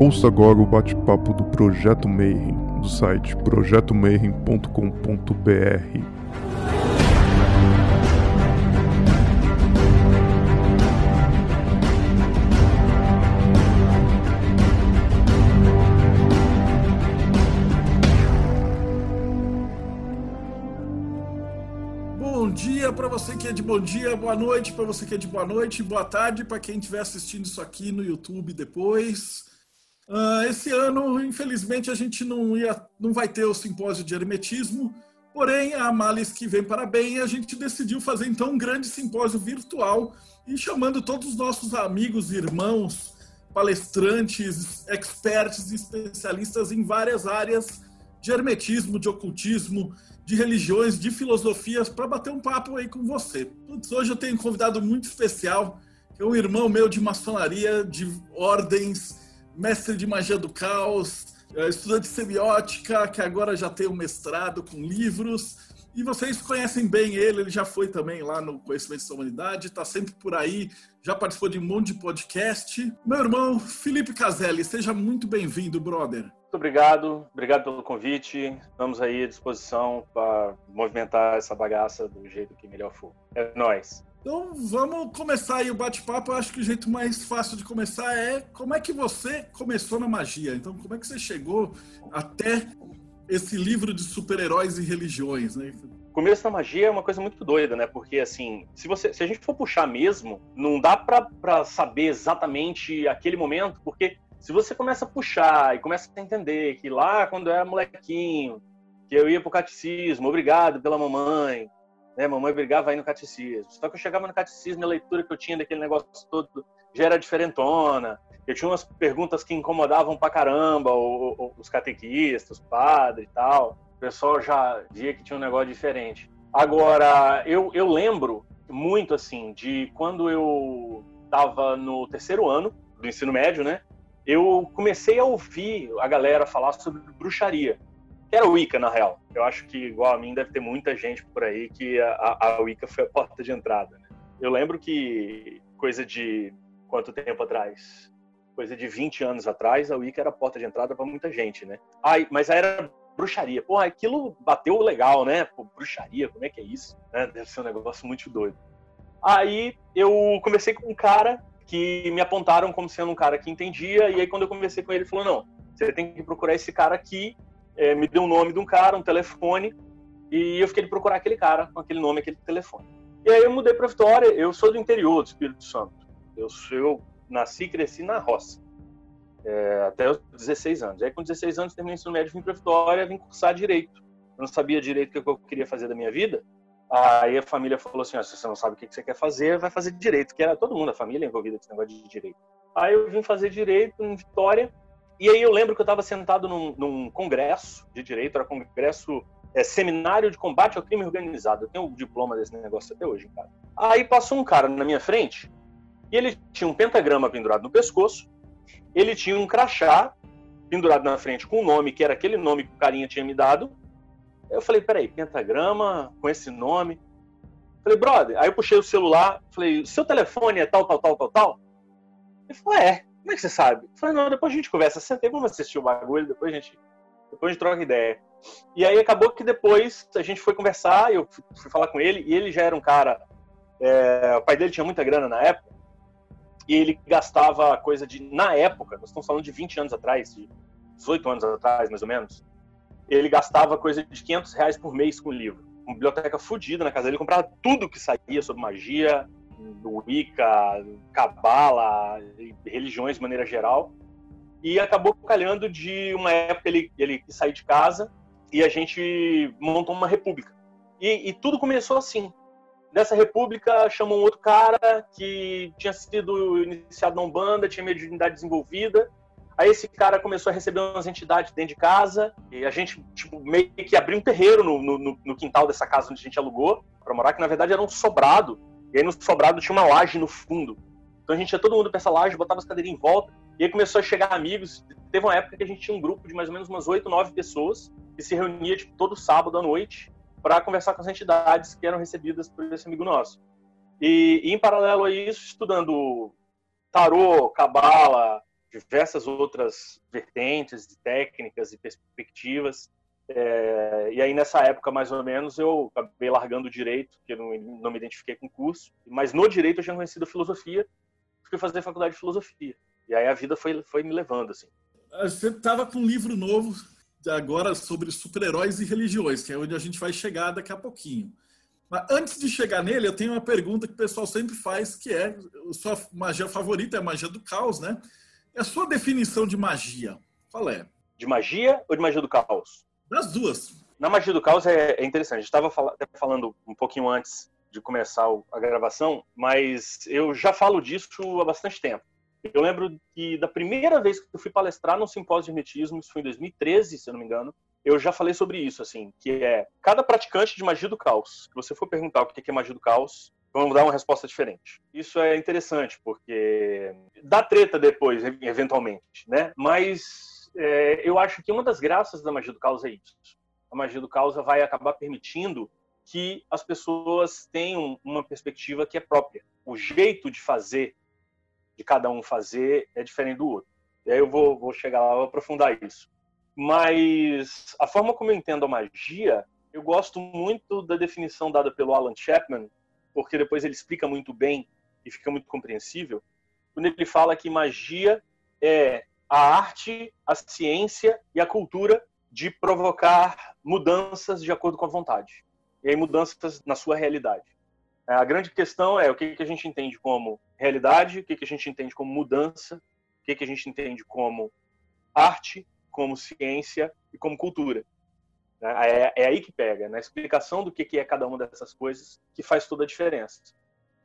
Ouça agora o bate-papo do Projeto Mayhem, do site projetomayhem.com.br. Bom dia para você que é de bom dia, boa noite para você que é de boa noite, boa tarde para quem estiver assistindo isso aqui no YouTube depois. Uh, esse ano, infelizmente, a gente não, ia, não vai ter o simpósio de hermetismo, porém, a males que vem para bem, a gente decidiu fazer então um grande simpósio virtual e chamando todos os nossos amigos, irmãos, palestrantes, experts e especialistas em várias áreas de hermetismo, de ocultismo, de religiões, de filosofias, para bater um papo aí com você. Putz, hoje eu tenho um convidado muito especial, que é um irmão meu de maçonaria, de ordens, mestre de magia do caos, é, estudante de semiótica, que agora já tem um mestrado com livros. E vocês conhecem bem ele, ele já foi também lá no Conhecimento da Humanidade, está sempre por aí, já participou de um monte de podcast. Meu irmão Felipe Caselli, seja muito bem-vindo, brother. Muito obrigado, obrigado pelo convite. Estamos aí à disposição para movimentar essa bagaça do jeito que melhor for. É nós. Então vamos começar aí o bate-papo. Acho que o jeito mais fácil de começar é como é que você começou na magia. Então, como é que você chegou até esse livro de super-heróis e religiões, né? Começo da magia é uma coisa muito doida, né? Porque, assim, se, você, se a gente for puxar mesmo, não dá para saber exatamente aquele momento, porque se você começa a puxar e começa a entender que lá, quando eu era molequinho, que eu ia pro catecismo, obrigado pela mamãe, né? Mamãe brigava aí no catecismo. Só que eu chegava no catecismo, a leitura que eu tinha daquele negócio todo já era diferentona. Eu tinha umas perguntas que incomodavam pra caramba o, o, os catequistas, os padres e tal. O pessoal já via que tinha um negócio diferente. Agora, eu, eu lembro muito, assim, de quando eu estava no terceiro ano do ensino médio, né? Eu comecei a ouvir a galera falar sobre bruxaria que era Wicca, na real. Eu acho que, igual a mim, deve ter muita gente por aí que a, a Wicca foi a porta de entrada. Né? Eu lembro que, coisa de quanto tempo atrás? Coisa de 20 anos atrás, a Wicca era a porta de entrada para muita gente, né? Ai, mas aí era bruxaria. Porra, aquilo bateu legal, né? Pô, bruxaria, como é que é isso? Né? Deve ser um negócio muito doido. Aí eu conversei com um cara que me apontaram como sendo um cara que entendia, e aí quando eu conversei com ele, ele falou: não, você tem que procurar esse cara aqui é, me deu o um nome de um cara, um telefone, e eu fiquei de procurar aquele cara com aquele nome, aquele telefone. E aí eu mudei para Vitória, eu sou do interior do Espírito Santo. Eu, eu nasci e cresci na roça, é, até os 16 anos. Aí com 16 anos terminei o ensino médio, vim para Vitória, vim cursar Direito. Eu não sabia direito o que eu queria fazer da minha vida, Aí a família falou assim: se você não sabe o que você quer fazer, vai fazer direito, que era todo mundo, a família envolvida com esse negócio de direito. Aí eu vim fazer direito em Vitória, e aí eu lembro que eu estava sentado num, num, congresso de direito, era congresso, é, seminário de combate ao crime organizado. Eu tenho o diploma desse negócio até hoje, cara. Aí passou um cara na minha frente e ele tinha um pentagrama pendurado no pescoço, ele tinha um crachá pendurado na frente com o um nome, que era aquele nome que o carinha tinha me dado. Eu falei, peraí, pentagrama com esse nome. Falei, brother, aí eu puxei o celular, falei, seu telefone é tal, tal, tal, tal, tal? Ele falou, é. Como é que você sabe? Eu falei, não, depois a gente conversa. Sentei, vamos assistir o bagulho, depois a gente, depois a gente troca ideia. E aí acabou que depois a gente foi conversar, eu fui falar com ele, e ele já era um cara. É, o pai dele tinha muita grana na época, e ele gastava coisa de. Na época, nós estamos falando de 20 anos atrás, de 18 anos atrás, mais ou menos, ele gastava coisa de 500 reais por mês com livro. Uma biblioteca fodida na casa dele, comprava tudo que saía sobre magia, Wicca, Cabala, religiões de maneira geral. E acabou calhando de uma época ele, ele sair de casa e a gente montou uma república. E, e tudo começou assim. Nessa república chamou um outro cara que tinha sido iniciado na Umbanda, tinha mediunidade desenvolvida. Aí esse cara começou a receber umas entidades dentro de casa e a gente tipo, meio que abriu um terreiro no, no, no quintal dessa casa onde a gente alugou para morar, que na verdade era um sobrado e aí no sobrado tinha uma laje no fundo. Então a gente ia todo mundo pra essa laje, botava as cadeirinhas em volta, e aí começou a chegar amigos. Teve uma época que a gente tinha um grupo de mais ou menos umas oito, nove pessoas, que se reunia tipo, todo sábado à noite para conversar com as entidades que eram recebidas por esse amigo nosso. E, e em paralelo a isso, estudando tarô, cabala, diversas outras vertentes, técnicas e perspectivas. É, e aí, nessa época, mais ou menos, eu acabei largando o direito, porque não, não me identifiquei com o curso. Mas no direito eu tinha conhecido a filosofia, fui fazer faculdade de filosofia. E aí a vida foi, foi me levando, assim. Você estava com um livro novo agora sobre super-heróis e religiões, que é onde a gente vai chegar daqui a pouquinho. Mas antes de chegar nele, eu tenho uma pergunta que o pessoal sempre faz, que é a sua magia favorita é a magia do caos, né? E a sua definição de magia, qual é? De magia ou de magia do caos? Das duas. Na magia do caos é, é interessante. A gente estava fal falando um pouquinho antes de começar a gravação, mas eu já falo disso há bastante tempo. Eu lembro que da primeira vez que eu fui palestrar no simpósio de hermetismo, isso foi em 2013, se eu não me engano, eu já falei sobre isso, assim, que é cada praticante de magia do caos, se você for perguntar o que é magia do caos, vamos dar uma resposta diferente. Isso é interessante, porque dá treta depois, eventualmente, né? Mas é, eu acho que uma das graças da magia do caos é isso. A magia do caos vai acabar permitindo que as pessoas tenham uma perspectiva que é própria. O jeito de fazer, de cada um fazer, é diferente do outro. E aí eu vou, vou chegar lá e aprofundar isso. Mas a forma como eu entendo a magia, eu gosto muito da definição dada pelo Alan Chapman, porque depois ele explica muito bem e fica muito compreensível, quando ele fala que magia é a arte, a ciência e a cultura de provocar mudanças de acordo com a vontade. E aí mudanças na sua realidade. É, a grande questão é o que, a gente entende como realidade, o que, a gente entende como mudança, o que, a gente entende como arte, como ciência e como cultura. É, é, é aí que pega, na explicação do que é cada uma dessas coisas, que faz toda a diferença.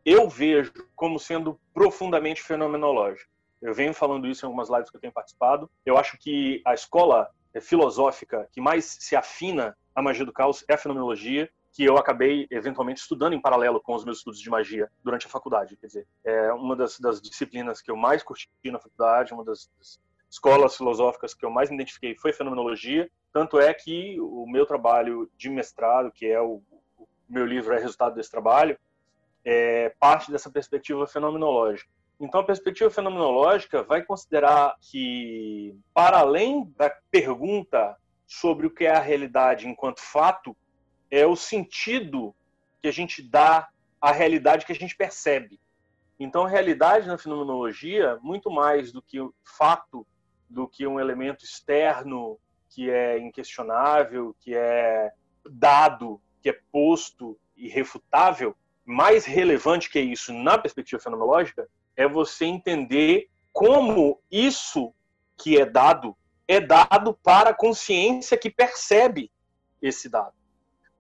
Eu vejo como sendo profundamente fenomenológico. Eu venho falando isso em algumas lives que eu tenho participado. Eu acho que a escola filosófica que mais se afina à magia do caos é a fenomenologia, que eu acabei eventualmente estudando em paralelo com os meus estudos de magia durante a faculdade. Quer dizer, é uma das, das disciplinas que eu mais curti na faculdade, uma das, das escolas filosóficas que eu mais me identifiquei foi fenomenologia. Tanto é que o meu trabalho de mestrado, que é o, o meu livro é resultado desse trabalho, é parte dessa perspectiva fenomenológica. Então, a perspectiva fenomenológica vai considerar que, para além da pergunta sobre o que é a realidade enquanto fato, é o sentido que a gente dá à realidade que a gente percebe. Então, a realidade na fenomenologia, muito mais do que o fato, do que um elemento externo que é inquestionável, que é dado, que é posto e refutável, mais relevante que isso na perspectiva fenomenológica é você entender como isso que é dado é dado para a consciência que percebe esse dado.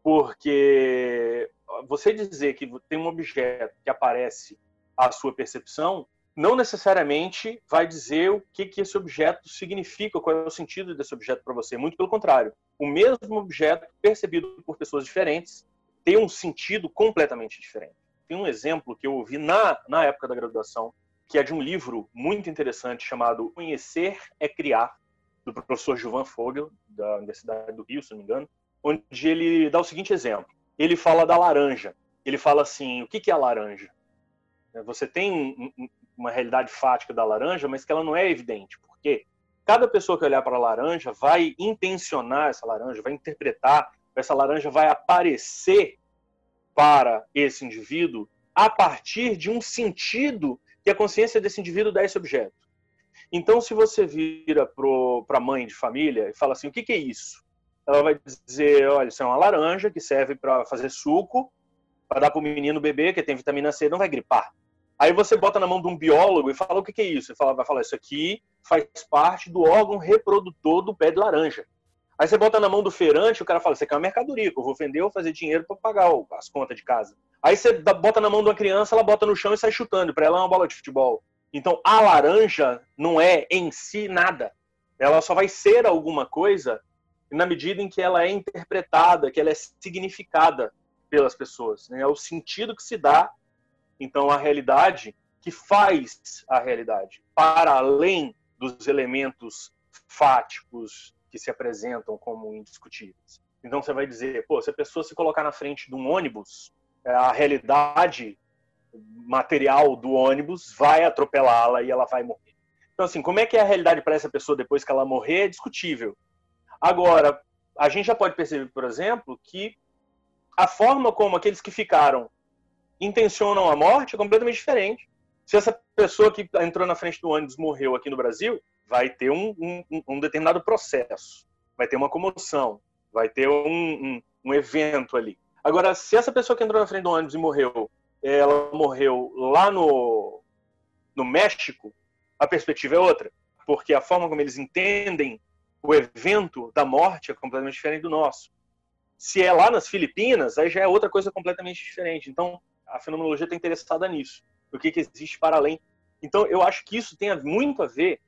Porque você dizer que tem um objeto que aparece à sua percepção, não necessariamente vai dizer o que, que esse objeto significa, qual é o sentido desse objeto para você. Muito pelo contrário. O mesmo objeto, percebido por pessoas diferentes, tem um sentido completamente diferente. Tem um exemplo que eu ouvi na, na época da graduação, que é de um livro muito interessante chamado Conhecer é Criar, do professor Gilvan Fogel, da Universidade do Rio, se não me engano, onde ele dá o seguinte exemplo. Ele fala da laranja. Ele fala assim: o que é a laranja? Você tem uma realidade fática da laranja, mas que ela não é evidente. Por quê? Cada pessoa que olhar para a laranja vai intencionar essa laranja, vai interpretar, essa laranja vai aparecer para esse indivíduo a partir de um sentido que a consciência desse indivíduo dá a esse objeto. Então, se você vira para a mãe de família e fala assim, o que, que é isso? Ela vai dizer, olha, isso é uma laranja que serve para fazer suco, para dar para o menino beber, que tem vitamina C, não vai gripar. Aí você bota na mão de um biólogo e fala, o que, que é isso? Ele fala, vai falar, isso aqui faz parte do órgão reprodutor do pé de laranja. Aí você bota na mão do feirante, o cara fala, isso aqui é uma mercadoria, que eu vou vender, ou fazer dinheiro para pagar as contas de casa. Aí você bota na mão de uma criança, ela bota no chão e sai chutando, para ela é uma bola de futebol. Então a laranja não é em si nada. Ela só vai ser alguma coisa na medida em que ela é interpretada, que ela é significada pelas pessoas. Né? É o sentido que se dá, então, à realidade, que faz a realidade, para além dos elementos fáticos, que se apresentam como indiscutíveis. Então você vai dizer, pô, se a pessoa se colocar na frente de um ônibus, é, a realidade material do ônibus vai atropelá-la e ela vai morrer. Então, assim, como é que é a realidade para essa pessoa depois que ela morrer é discutível. Agora, a gente já pode perceber, por exemplo, que a forma como aqueles que ficaram intencionam a morte é completamente diferente. Se essa pessoa que entrou na frente do ônibus morreu aqui no Brasil, vai ter um, um, um determinado processo, vai ter uma comoção, vai ter um, um, evento ali. Agora, se essa pessoa que entrou na frente do ônibus e morreu, ela morreu lá no, no México, a perspectiva é outra, porque a forma como eles entendem o evento da morte é completamente diferente do nosso. Se é lá nas Filipinas, aí já é outra coisa completamente diferente. Então, a fenomenologia está interessada nisso, o que, que existe para além. Então, eu acho que isso tem muito a ver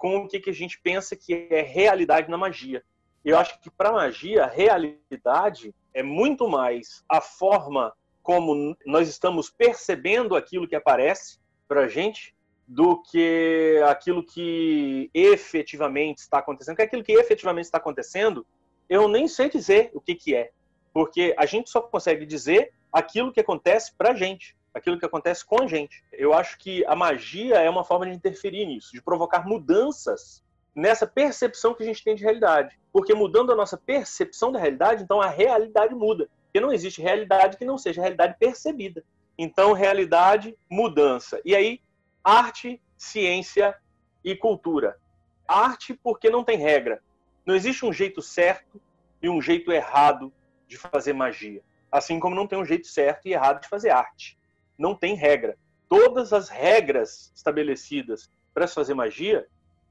com o que, que a gente pensa que é realidade na magia. Eu acho que para magia, a realidade é muito mais a forma como nós estamos percebendo aquilo que aparece para a gente do que aquilo que efetivamente está acontecendo. Porque aquilo que efetivamente está acontecendo, eu nem sei dizer o que, que é. Porque a gente só consegue dizer aquilo que acontece para a gente, aquilo que acontece com a gente. Eu acho que a magia é uma forma de interferir nisso, de provocar mudanças nessa percepção que a gente tem de realidade. Porque mudando a nossa percepção da realidade, então a realidade muda. Porque não existe realidade que não seja realidade percebida. Então, realidade, mudança. E aí, arte, ciência e cultura. Arte porque não tem regra. Não existe um jeito certo e um jeito errado de fazer magia. Assim como não tem um jeito certo e errado de fazer arte. Não tem regra. Todas as regras estabelecidas para se fazer magia,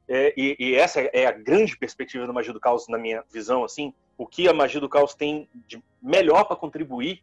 é, e, e, essa é a grande perspectiva da magia do caos, na minha visão, assim, o que a magia do caos tem de melhor para contribuir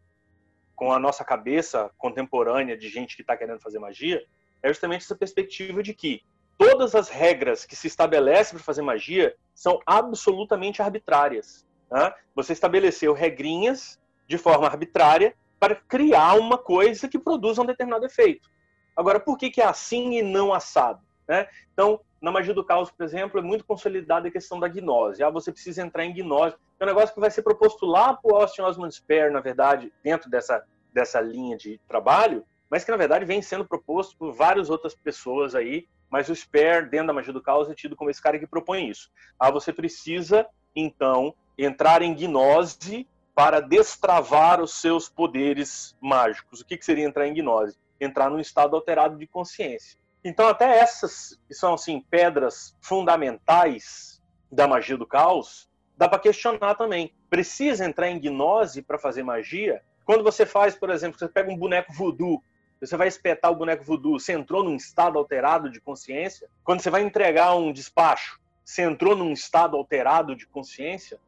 com a nossa cabeça contemporânea de gente que está querendo fazer magia, é justamente essa perspectiva de que todas as regras que se estabelecem para fazer magia são absolutamente arbitrárias. Né? Você estabeleceu regrinhas de forma arbitrária para criar uma coisa que produza um determinado efeito. Agora, por que, que é assim e não assado? Né? Então, na magia do caos, por exemplo, é muito consolidada a questão da gnose. Ah, você precisa entrar em gnose. É um negócio que vai ser proposto lá o Austin Osman Spare, na verdade, dentro dessa, dessa linha de trabalho, mas que na verdade vem sendo proposto por várias outras pessoas aí, mas o Spare, dentro da magia do caos, é tido como esse cara que propõe isso. Ah, você precisa, então, entrar em gnose para destravar os seus poderes mágicos. O que, que seria entrar em gnose? Entrar num estado alterado de consciência. Então, até essas que são assim pedras fundamentais da magia do caos, dá para questionar também. Precisa entrar em gnose para fazer magia? Quando você faz, por exemplo, você pega um boneco voodoo você vai espetar o boneco voodoo, você entrou num estado alterado de consciência? Quando você vai entregar um despacho, você entrou num estado alterado de consciência?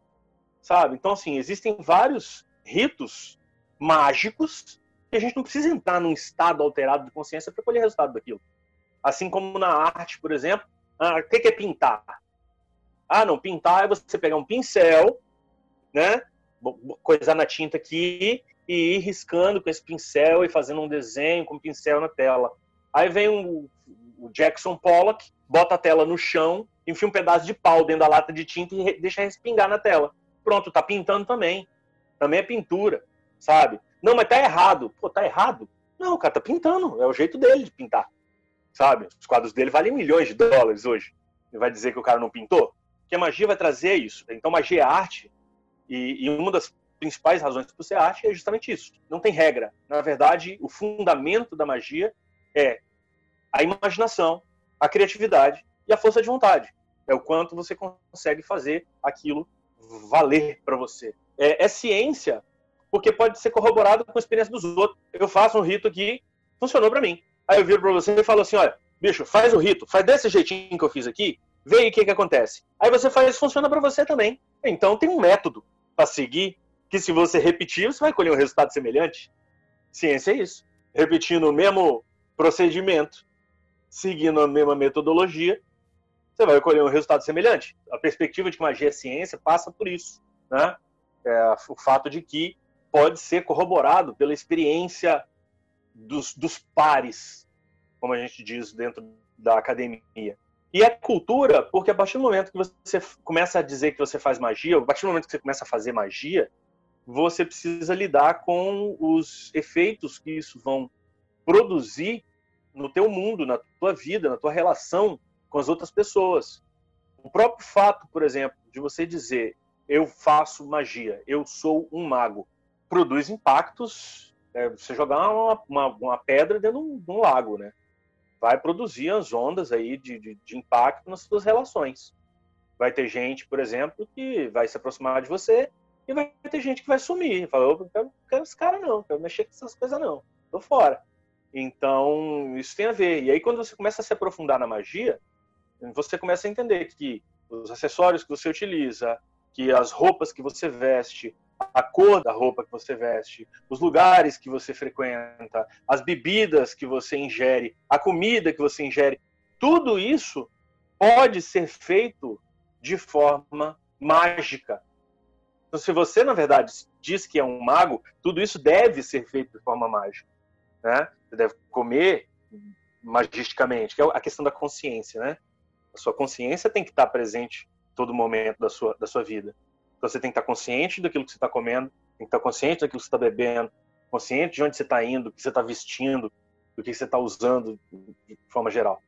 Sabe? Então, assim, existem vários ritos mágicos que a gente não precisa entrar num estado alterado de consciência para colher resultado daquilo. Assim como na arte, por exemplo, ah, o que é pintar? Ah, não, pintar é você pegar um pincel, né? Coisar na tinta aqui e ir riscando com esse pincel e fazendo um desenho com o pincel na tela. Aí vem o, o Jackson Pollock, bota a tela no chão, enfia um pedaço de pau dentro da lata de tinta e deixa respingar na tela. Pronto, tá pintando também. Também é pintura, sabe? Não, mas tá errado. Pô, tá errado? Não, o cara tá pintando. É o jeito dele de pintar. Sabe? Os quadros dele valem milhões de dólares hoje. Ele vai dizer que o cara não pintou? Que a magia vai trazer isso. Então, magia é arte. E, e uma das principais razões para ser arte é justamente isso. Não tem regra. Na verdade, o fundamento da magia é a imaginação, a criatividade e a força de vontade. É o quanto você consegue fazer aquilo valer para você. É, é, ciência, porque pode ser corroborado com a experiência dos outros. Eu faço um rito que funcionou para mim. Aí eu viro para você e falo assim: olha, bicho, faz o rito, faz desse jeitinho que eu fiz aqui, vê aí o que, que acontece. Aí você faz, funciona para você também. Então tem um método para seguir que se você repetir, você vai colher um resultado semelhante. Ciência é isso. Repetindo o mesmo procedimento, seguindo a mesma metodologia, você vai colher um resultado semelhante. A perspectiva de que magia é ciência passa por isso. Né? É o fato de que pode ser corroborado pela experiência dos, dos pares, como a gente diz dentro da academia. E é cultura, porque a partir do momento que você começa a dizer que você faz magia, a partir do momento que você começa a fazer magia, você precisa lidar com os efeitos que isso vão produzir no teu mundo, na tua vida, na tua relação com as outras pessoas. O próprio fato, por exemplo, de você dizer eu faço magia, eu sou um mago, produz impactos. É, você jogar uma, uma, uma pedra dentro de um, de um, lago, né? Vai produzir as ondas aí de, de, de impacto nas suas relações. Vai ter gente, por exemplo, que vai se aproximar de você e vai ter gente que vai sumir. Fala, eu não quero, esse cara não, quero mexer com essas coisas não, tô fora. Então, isso tem a ver. E aí, quando você começa a se aprofundar na magia, você começa a entender que os acessórios que você utiliza, que as roupas que você veste, a cor da roupa que você veste, os lugares que você frequenta, as bebidas que você ingere, a comida que você ingere, tudo isso pode ser feito de forma mágica. Então, se você, na verdade, diz que é um mago, tudo isso deve ser feito de forma mágica. Né? Você deve comer magisticamente, que é a questão da consciência. Né? A sua consciência tem que estar presente todo momento da sua, da sua vida. Então você tem que estar consciente daquilo que você está comendo, tem que estar consciente daquilo que você está bebendo, consciente de onde você está indo, do que você está vestindo, do que você está usando de forma geral.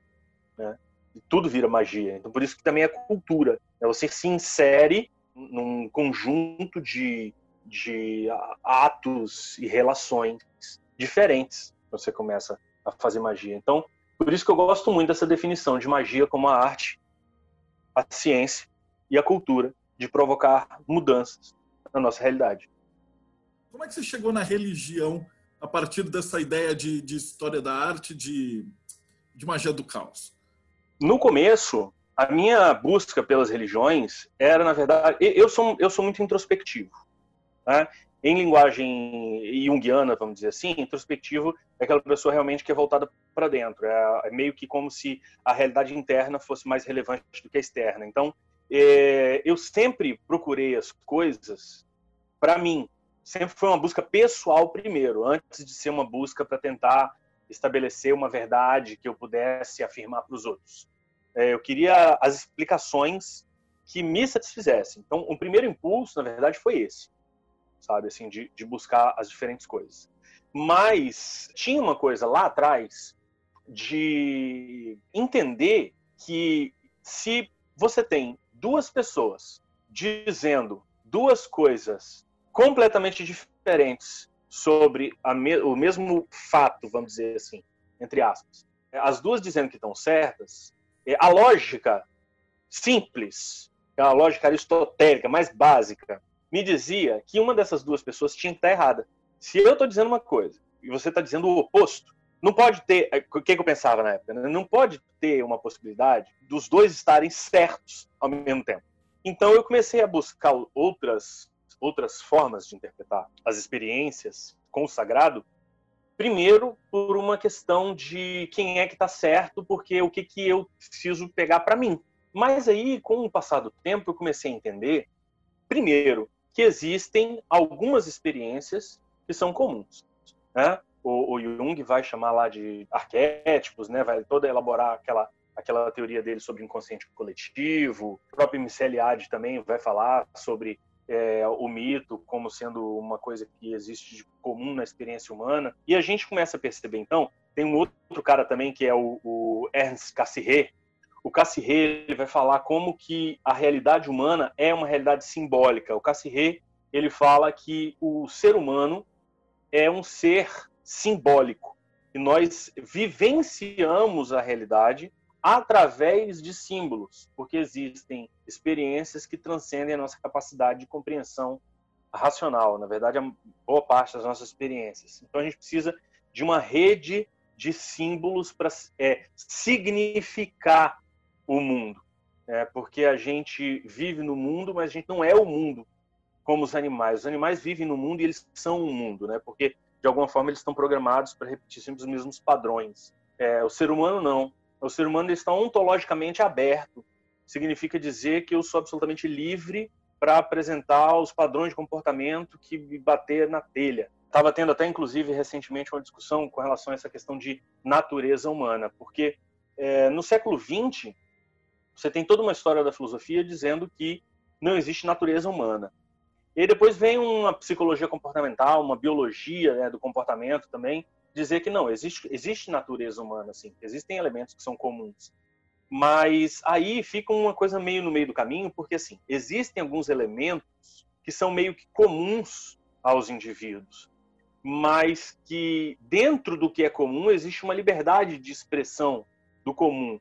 Né? E tudo vira magia. Então por isso que também é cultura. Né? Você se insere num conjunto de, de atos e relações diferentes. Você começa a fazer magia. Então por isso que eu gosto muito dessa definição de magia como a arte, a ciência e a cultura de provocar mudanças na nossa realidade. Como é que você chegou na religião a partir dessa ideia de, de história da arte, de, de magia do caos? No começo, a minha busca pelas religiões era, na verdade, eu sou, eu sou muito introspectivo. Né? Em linguagem junguiana, vamos dizer assim, introspectivo é aquela pessoa realmente que é voltada para dentro. É, é, meio que como se a realidade interna fosse mais relevante do que a externa. Então, é, eu sempre procurei as coisas para mim. Sempre foi uma busca pessoal primeiro, antes de ser uma busca para tentar estabelecer uma verdade que eu pudesse afirmar para os outros. É, eu queria as explicações que me satisfizessem. Então, o primeiro impulso, na verdade, foi esse sabe? Assim, de, de buscar as diferentes coisas. Mas tinha uma coisa lá atrás de entender que se você tem duas pessoas dizendo duas coisas completamente diferentes sobre me o mesmo fato, vamos dizer assim, entre aspas, as duas dizendo que estão certas, é, a lógica simples, é a lógica aristotélica mais básica, me dizia que uma dessas duas pessoas tinha que estar errada. Se eu estou dizendo uma coisa e você está dizendo o oposto, não pode ter. É, o que, eu pensava na época? Né? Não pode ter uma possibilidade dos dois estarem certos ao mesmo tempo. Então eu comecei a buscar outras, outras formas de interpretar as experiências com o sagrado. Primeiro, por uma questão de quem é que está certo, porque o que, que eu preciso pegar para mim. Mas aí, com o passar do tempo, eu comecei a entender, primeiro, que existem algumas experiências que são comuns. Né? O, o, Jung vai chamar lá de arquétipos, né? vai toda elaborar aquela, aquela teoria dele sobre inconsciente coletivo. O próprio Michel Eliade também vai falar sobre é, o mito como sendo uma coisa que existe de comum na experiência humana. E a gente começa a perceber, então, tem um outro cara também que é o, o Ernst Cassirer, o Cassirer ele vai falar como que a realidade humana é uma realidade simbólica. O Cassirer ele fala que o ser humano é um ser simbólico e nós vivenciamos a realidade através de símbolos, porque existem experiências que transcendem a nossa capacidade de compreensão racional, na verdade, a boa parte das nossas experiências. Então a gente precisa de uma rede de símbolos para é, significar o mundo. É, porque a gente vive no mundo, mas a gente não é o mundo como os animais. Os animais vivem no mundo e eles são o mundo, né? Porque de alguma forma eles estão programados para repetir sempre os mesmos padrões. É, o ser humano não. O ser humano está ontologicamente aberto. Significa dizer que eu sou absolutamente livre para apresentar os padrões de comportamento que me bater na telha. Estava tendo até, inclusive, recentemente uma discussão com relação a essa questão de natureza humana, porque é, no século XX você tem toda uma história da filosofia dizendo que não existe natureza humana. E depois vem uma psicologia comportamental, uma biologia né, do comportamento também, dizer que não, existe, existe natureza humana, sim, existem elementos que são comuns. Mas aí fica uma coisa meio no meio do caminho, porque assim, existem alguns elementos que são meio que comuns aos indivíduos, mas que dentro do que é comum existe uma liberdade de expressão do comum.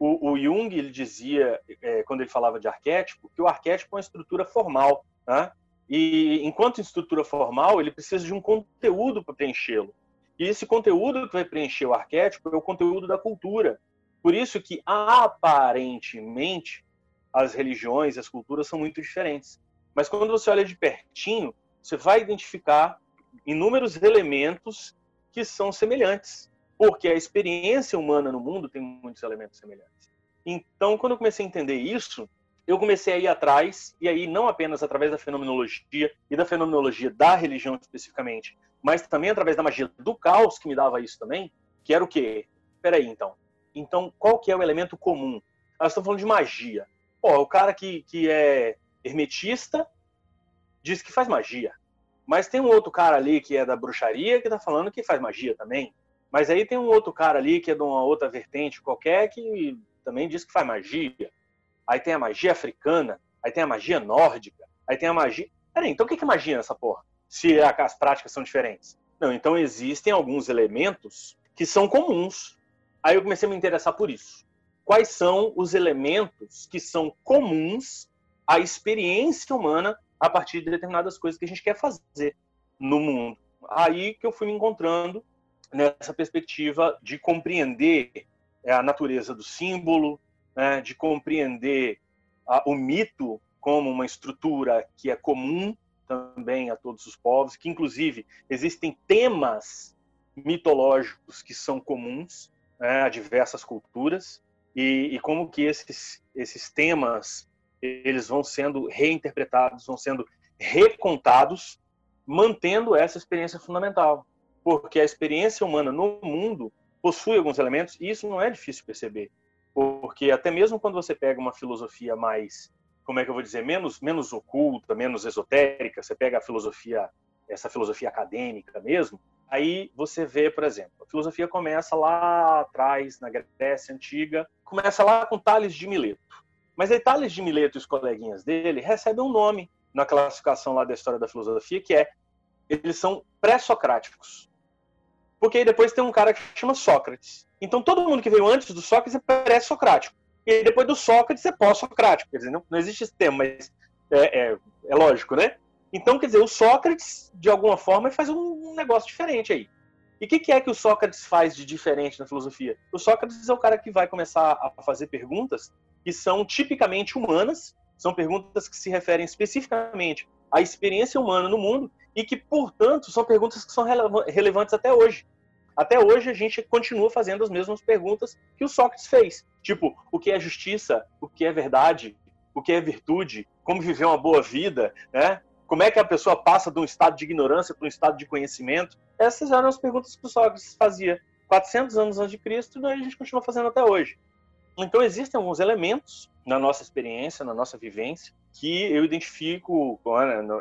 O, o Jung ele dizia, é, quando ele falava de arquétipo, que o arquétipo é uma estrutura formal, né? e enquanto estrutura formal ele precisa de um conteúdo para preenchê-lo. E esse conteúdo que vai preencher o arquétipo é o conteúdo da cultura. Por isso que, aparentemente, as religiões, as culturas são muito diferentes. Mas quando você olha de pertinho, você vai identificar inúmeros elementos que são semelhantes, porque a experiência humana no mundo tem muitos elementos semelhantes. Então, quando eu comecei a entender isso, eu comecei a ir atrás, e aí não apenas através da fenomenologia e da fenomenologia da religião especificamente, mas também através da magia do caos que me dava isso também, que era o quê? Peraí, então, então, qual que é o elemento comum? Nós estamos falando de magia. Pô, o cara que, que é hermetista diz que faz magia. Mas tem um outro cara ali que é da bruxaria que está falando que faz magia também. Mas aí tem um outro cara ali que é de uma outra vertente qualquer que também diz que faz magia. Aí tem a magia africana, aí tem a magia nórdica, aí tem a magia. Peraí, então o que é magia nessa porra? Se as práticas são diferentes. Não, então existem alguns elementos que são comuns Aí eu comecei a me interessar por isso. Quais são os elementos que são comuns à experiência humana a partir de determinadas coisas que a gente quer fazer no mundo? Aí que eu fui me encontrando nessa perspectiva de compreender é, a natureza do símbolo, né, de compreender a, o mito como uma estrutura que é comum também a todos os povos, que inclusive existem temas mitológicos que são comuns, né, a diversas culturas e, e, como que esses, esses temas eles vão sendo reinterpretados, vão sendo recontados, mantendo essa experiência fundamental. Porque a experiência humana no mundo possui alguns elementos, e isso não é difícil perceber. Porque até mesmo quando você pega uma filosofia mais, como é que eu vou dizer, menos, menos oculta, menos esotérica, você pega a filosofia, essa filosofia acadêmica mesmo, Aí você vê, por exemplo, a filosofia começa lá atrás, na Grécia Antiga, começa lá com Tales de Mileto. Mas aí Tales de Mileto e os coleguinhas dele recebem um nome na classificação lá da história da filosofia, que é eles são pré-socráticos. Porque aí depois tem um cara que chama Sócrates. Então todo mundo que veio antes do Sócrates é pré-socrático. E aí depois do Sócrates é pós-socrático. Quer dizer, não, não existe esse termo, mas é, é, é lógico, né? Então, quer dizer, o Sócrates, de alguma forma, faz um negócio diferente aí. E o que, que, é que o Sócrates faz de diferente na filosofia? O Sócrates é o cara que vai começar a fazer perguntas que são tipicamente humanas, são perguntas que se referem especificamente à experiência humana no mundo e que, portanto, são perguntas que são relevantes até hoje. Até hoje a gente continua fazendo as mesmas perguntas que o Sócrates fez. Tipo, o que é justiça? O que é verdade? O que é virtude? Como viver uma boa vida? Né? Como é que a pessoa passa de um estado de ignorância para um estado de conhecimento? Essas eram as perguntas que o Sócrates fazia 400 anos antes de Cristo e a gente continua fazendo até hoje. Então existem alguns elementos na nossa experiência, na nossa vivência, que eu identifico,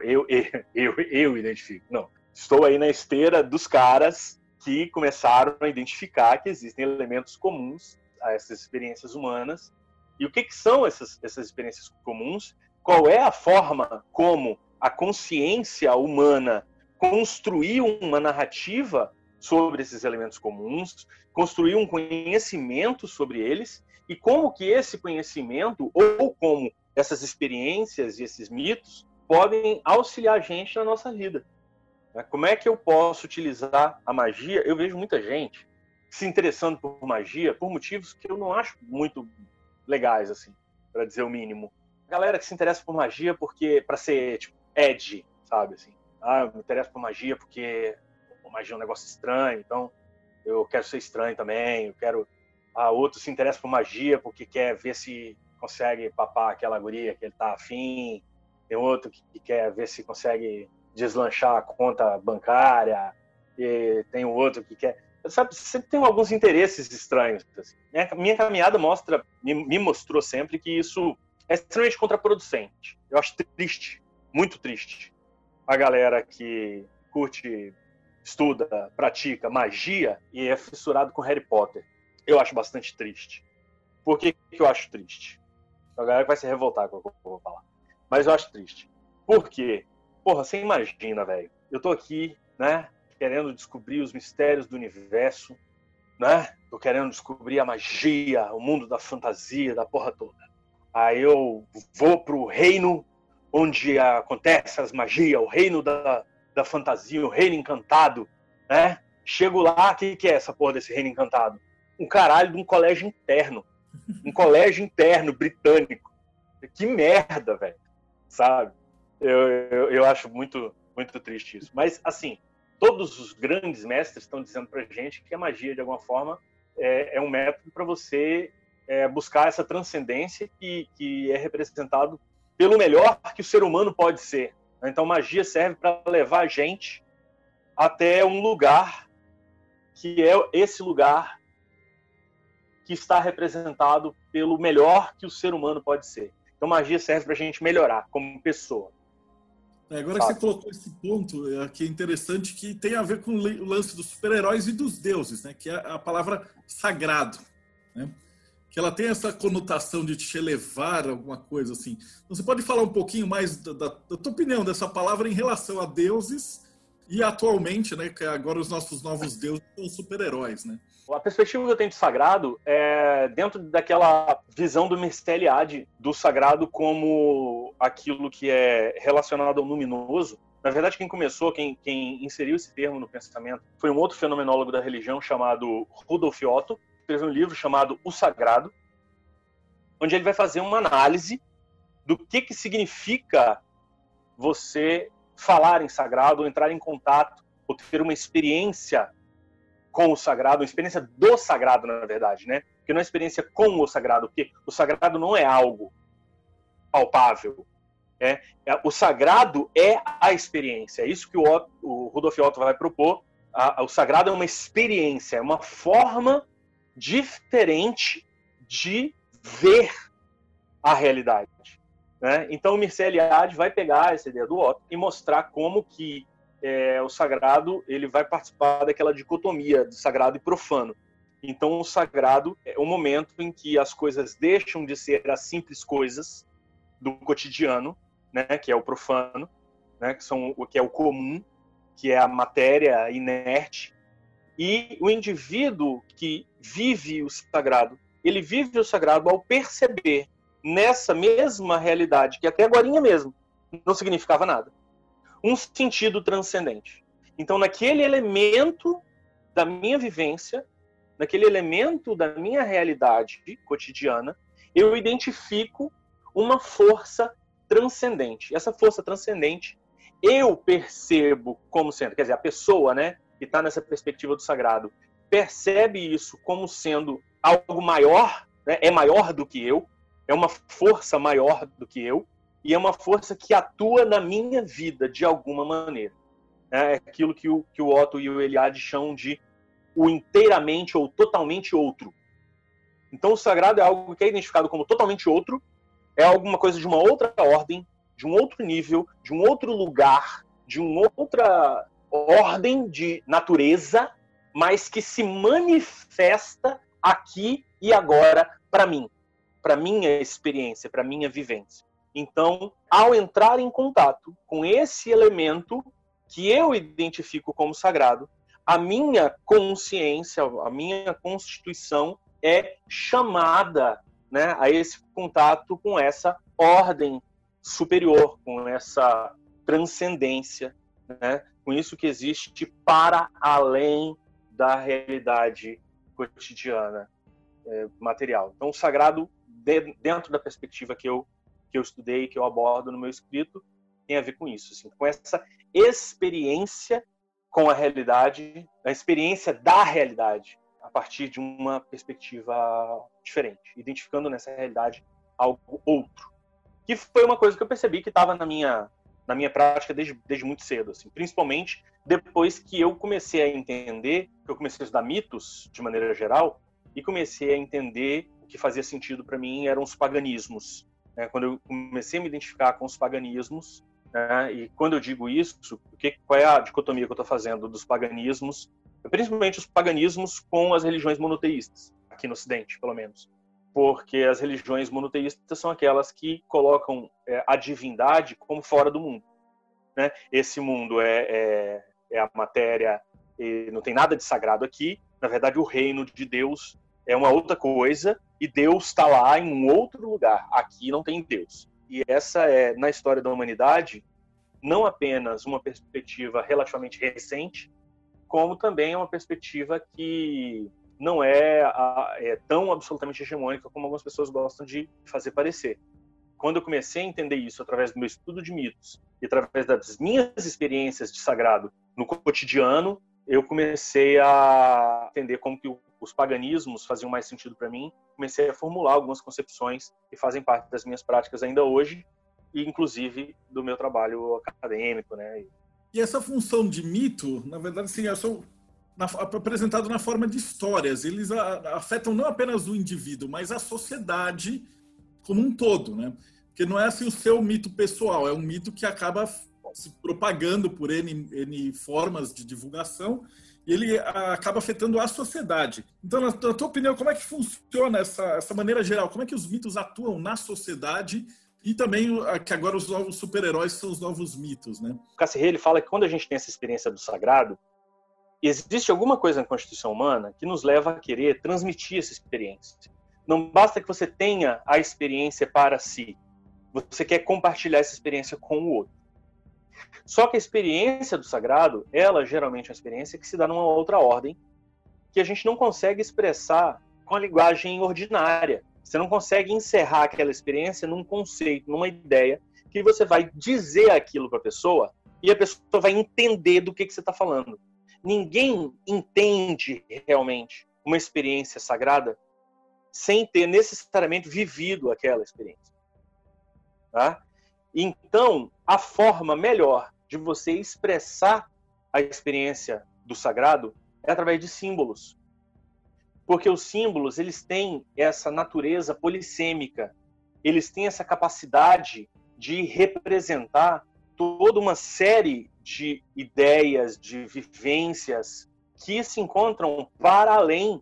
eu, eu, eu, eu identifico, não, estou aí na esteira dos caras que começaram a identificar que existem elementos comuns a essas experiências humanas. E o que, que são essas, essas experiências comuns? Qual é a forma como a consciência humana construir uma narrativa sobre esses elementos comuns, construir um conhecimento sobre eles e como que esse conhecimento ou como essas experiências e esses mitos podem auxiliar a gente na nossa vida. Né? Como é que eu posso utilizar a magia? Eu vejo muita gente se interessando por magia por motivos que eu não acho muito legais, assim, para dizer o mínimo. galera que se interessa por magia porque para ser tipo, Ed, sabe? Assim, ah, eu me interesso por magia porque magia é um negócio estranho, então eu quero ser estranho também. Eu quero. Ah, outro se interessa por magia porque quer ver se consegue papar aquela guria que ele tá afim. Tem outro que quer ver se consegue deslanchar a conta bancária. E tem o outro que quer. Sabe, sempre tem alguns interesses estranhos. Assim. Minha, minha caminhada mostra, me, me mostrou sempre que isso é extremamente contraproducente. Eu acho triste muito triste. A galera que curte, estuda, pratica magia e é fissurado com Harry Potter. Eu acho bastante triste. Por que, que eu acho triste? A galera vai se revoltar com o que eu vou falar. Mas eu acho triste. Por quê? Porra, você imagina, velho. Eu tô aqui, né? Querendo descobrir os mistérios do universo, né? Tô querendo descobrir a magia, o mundo da fantasia, da porra toda. Aí eu vou pro reino onde acontece as magias, o reino da, da fantasia, o reino encantado, né? Chego lá, o que, que é essa porra desse reino encantado? Um caralho de um colégio interno. Um colégio interno britânico. Que merda, velho. Sabe? Eu, eu, eu, acho muito, muito triste isso. Mas, assim, todos os grandes mestres estão dizendo pra gente que a magia, de alguma forma, é, é um método para você é, buscar essa transcendência que, que é representado pelo melhor que o ser humano pode ser. Então, magia serve para levar a gente até um lugar que é esse lugar que está representado pelo melhor que o ser humano pode ser. Então, magia serve para a gente melhorar como pessoa. É, agora Sabe? que você colocou esse ponto, é, que é interessante, que tem a ver com o lance dos super-heróis e dos deuses, né? que é a palavra sagrado. Né? Que ela tem essa conotação de te elevar alguma coisa assim. Então, você pode falar um pouquinho mais da, da, da tua opinião dessa palavra em relação a deuses e atualmente, né, que agora os nossos novos deuses são super-heróis, né? A perspectiva que eu tenho de sagrado é dentro daquela visão do Merceliade do sagrado como aquilo que é relacionado ao luminoso. Na verdade, quem começou, quem, quem inseriu esse termo no pensamento, foi um outro fenomenólogo da religião chamado Rudolf Otto, escreveu um livro chamado O Sagrado, onde ele vai fazer uma análise do que, que significa você falar em sagrado, ou entrar em contato, ou ter uma experiência com o sagrado, uma experiência do sagrado, na verdade, né? Porque não é experiência com o sagrado, porque o sagrado não é algo palpável. É, é o sagrado é a experiência. É isso que o, Otto, o Rudolf Otto vai propor. A, a, o sagrado é uma experiência, é uma forma diferente de ver a realidade. Né? Então o Mircea Eliade vai pegar essa ideia do Otto e mostrar como que é, o sagrado ele vai participar daquela dicotomia de sagrado e profano. Então o sagrado é o momento em que as coisas deixam de ser as simples coisas do cotidiano, né, que é o profano, né, que são que é o comum, que é a matéria inerte, e o indivíduo que vive o sagrado, ele vive o sagrado ao perceber nessa mesma realidade, que até agora mesmo não significava nada, um sentido transcendente. Então, naquele elemento da minha vivência, naquele elemento da minha realidade cotidiana, eu identifico uma força transcendente. Essa força transcendente eu percebo como sendo, quer dizer, a pessoa, né, que está nessa perspectiva do sagrado, percebe isso como sendo algo maior, né, é maior do que eu, é uma força maior do que eu e é uma força que atua na minha vida de alguma maneira. É aquilo que o, que o Otto e o Eliade chamam de o inteiramente ou totalmente outro. Então, o sagrado é algo que é identificado como totalmente outro, é alguma coisa de uma outra ordem, de um outro nível, de um outro lugar, de uma outra ordem de natureza, mas que se manifesta aqui e agora para mim para minha experiência, para minha vivência. Então, ao entrar em contato com esse elemento que eu identifico como sagrado, a minha consciência, a minha constituição é chamada né, a esse contato com essa ordem superior, com essa transcendência, né, com isso que existe para além da realidade cotidiana é, material. Então, o sagrado de, dentro da perspectiva que eu, que eu estudei, que eu abordo no meu escrito, tem a ver com isso, assim, com essa experiência com a realidade, a experiência da realidade, a partir de uma perspectiva diferente, identificando nessa realidade algo outro. Que foi uma coisa que eu percebi que estava na minha na minha prática desde, desde muito cedo, assim, principalmente depois que eu comecei a entender, que eu comecei a estudar mitos de maneira geral e comecei a entender que fazia sentido para mim eram os paganismos. Né? Quando eu comecei a me identificar com os paganismos, né? e quando eu digo isso, que, qual é a dicotomia que eu estou fazendo dos paganismos, principalmente os paganismos com as religiões monoteístas, aqui no Ocidente, pelo menos. porque as religiões monoteístas são aquelas que colocam é, a divindade como fora do mundo. Né? Esse mundo é, é, é a matéria, não tem nada de sagrado aqui. Na verdade, o reino de Deus é uma outra coisa e Deus está lá em um outro lugar. Aqui não tem Deus. E essa é, na história da humanidade, não apenas uma perspectiva relativamente recente, como também é uma perspectiva que não é, é, tão absolutamente hegemônica como algumas pessoas gostam de fazer parecer. Quando eu comecei a entender isso através do meu estudo de mitos e através das minhas experiências de sagrado no cotidiano, eu comecei a entender como que os paganismos faziam mais sentido para mim. Comecei a formular algumas concepções que fazem parte das minhas práticas ainda hoje e inclusive do meu trabalho acadêmico, né? E essa função de mito, na verdade, sim, é só na, apresentado na forma de histórias. Eles a, afetam não apenas o indivíduo, mas a sociedade como um todo, né? Porque não é assim o seu mito pessoal, é um mito que acaba se propagando por N, N formas de divulgação ele acaba afetando a sociedade. Então, na tua opinião, como é que funciona essa, essa maneira geral? Como é que os mitos atuam na sociedade e também que agora os novos super-heróis são os novos mitos, né? O Cassirre, ele fala que quando a gente tem essa experiência do sagrado, existe alguma coisa na constituição humana que nos leva a querer transmitir essa experiência. Não basta que você tenha a experiência para si, você quer compartilhar essa experiência com o outro. Só que a experiência do sagrado, ela geralmente é uma experiência que se dá numa outra ordem, que a gente não consegue expressar com a linguagem ordinária. Você não consegue encerrar aquela experiência num conceito, numa ideia, que você vai dizer aquilo para a pessoa e a pessoa vai entender do que, que você está falando ninguém entende realmente uma experiência sagrada sem ter necessariamente vivido aquela experiência. Tá? Então, a forma melhor de você expressar a experiência do sagrado é através de símbolos. Porque os símbolos, eles têm essa natureza polissêmica. Eles têm essa capacidade de representar toda uma série de ideias, de vivências que se encontram para além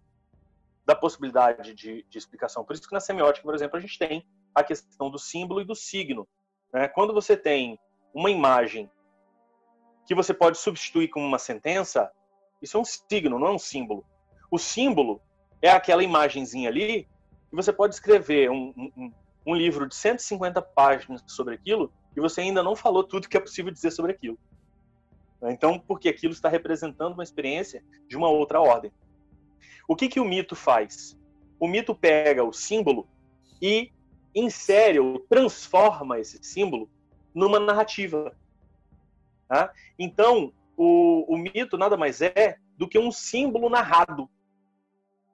da possibilidade de, de, explicação. Por isso que na semiótica, por exemplo, a gente tem a questão do símbolo e do signo. Né? Quando você tem uma imagem que você pode substituir como uma sentença, isso é um signo, não é um símbolo. O símbolo é aquela imagenzinha ali que você pode escrever um, um, um livro de 150 páginas sobre aquilo e você ainda não falou tudo que é possível dizer sobre aquilo. Né? Então, porque aquilo está representando uma experiência de uma outra ordem. O que, que o mito faz? O mito pega o símbolo e insere ou transforma esse símbolo numa narrativa. Tá? Então, o, o, mito nada mais é do que um símbolo narrado.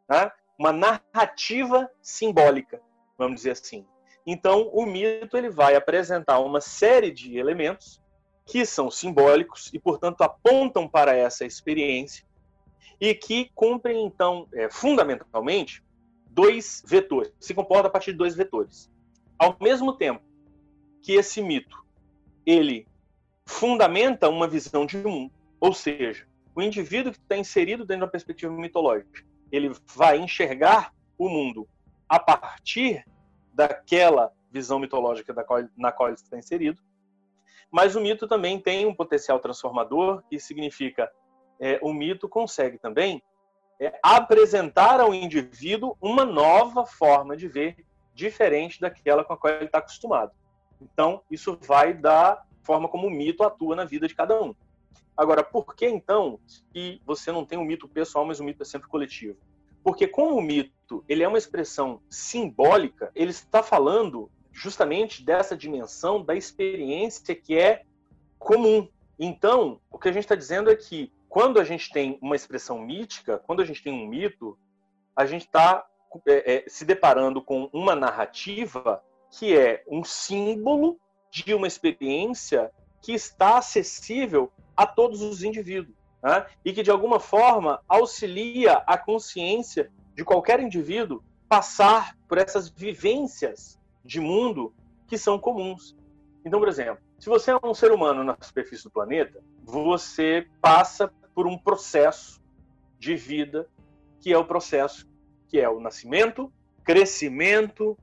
Tá? Uma narrativa simbólica, vamos dizer assim. Então, o mito ele vai apresentar uma série de elementos que são simbólicos e, portanto, apontam para essa experiência e que cumprem, então, é, fundamentalmente, dois vetores, se comporta a partir de dois vetores. Ao mesmo tempo que esse mito, ele fundamenta uma visão de mundo, ou seja, o indivíduo que está inserido dentro da perspectiva mitológica, ele vai enxergar o mundo a partir daquela visão mitológica na qual ele está inserido, mas o mito também tem um potencial transformador, que significa é, o mito consegue também é, apresentar ao indivíduo uma nova forma de ver, diferente daquela com a qual ele está acostumado. Então, isso vai da forma como o mito atua na vida de cada um. Agora, por que então que você não tem um mito pessoal, mas o mito é sempre coletivo? Porque como o mito ele é uma expressão simbólica, ele está falando justamente dessa dimensão da experiência que é comum. Então, o que a gente está dizendo é que quando a gente tem uma expressão mítica, quando a gente tem um mito, a gente está é, se deparando com uma narrativa que é um símbolo de uma experiência que está acessível a todos os indivíduos né? e que de alguma forma auxilia a consciência de qualquer indivíduo passar por essas vivências de mundo que são comuns. Então, por exemplo, se você é um ser humano na superfície do planeta, você passa por um processo de vida que é o processo que é o nascimento, crescimento,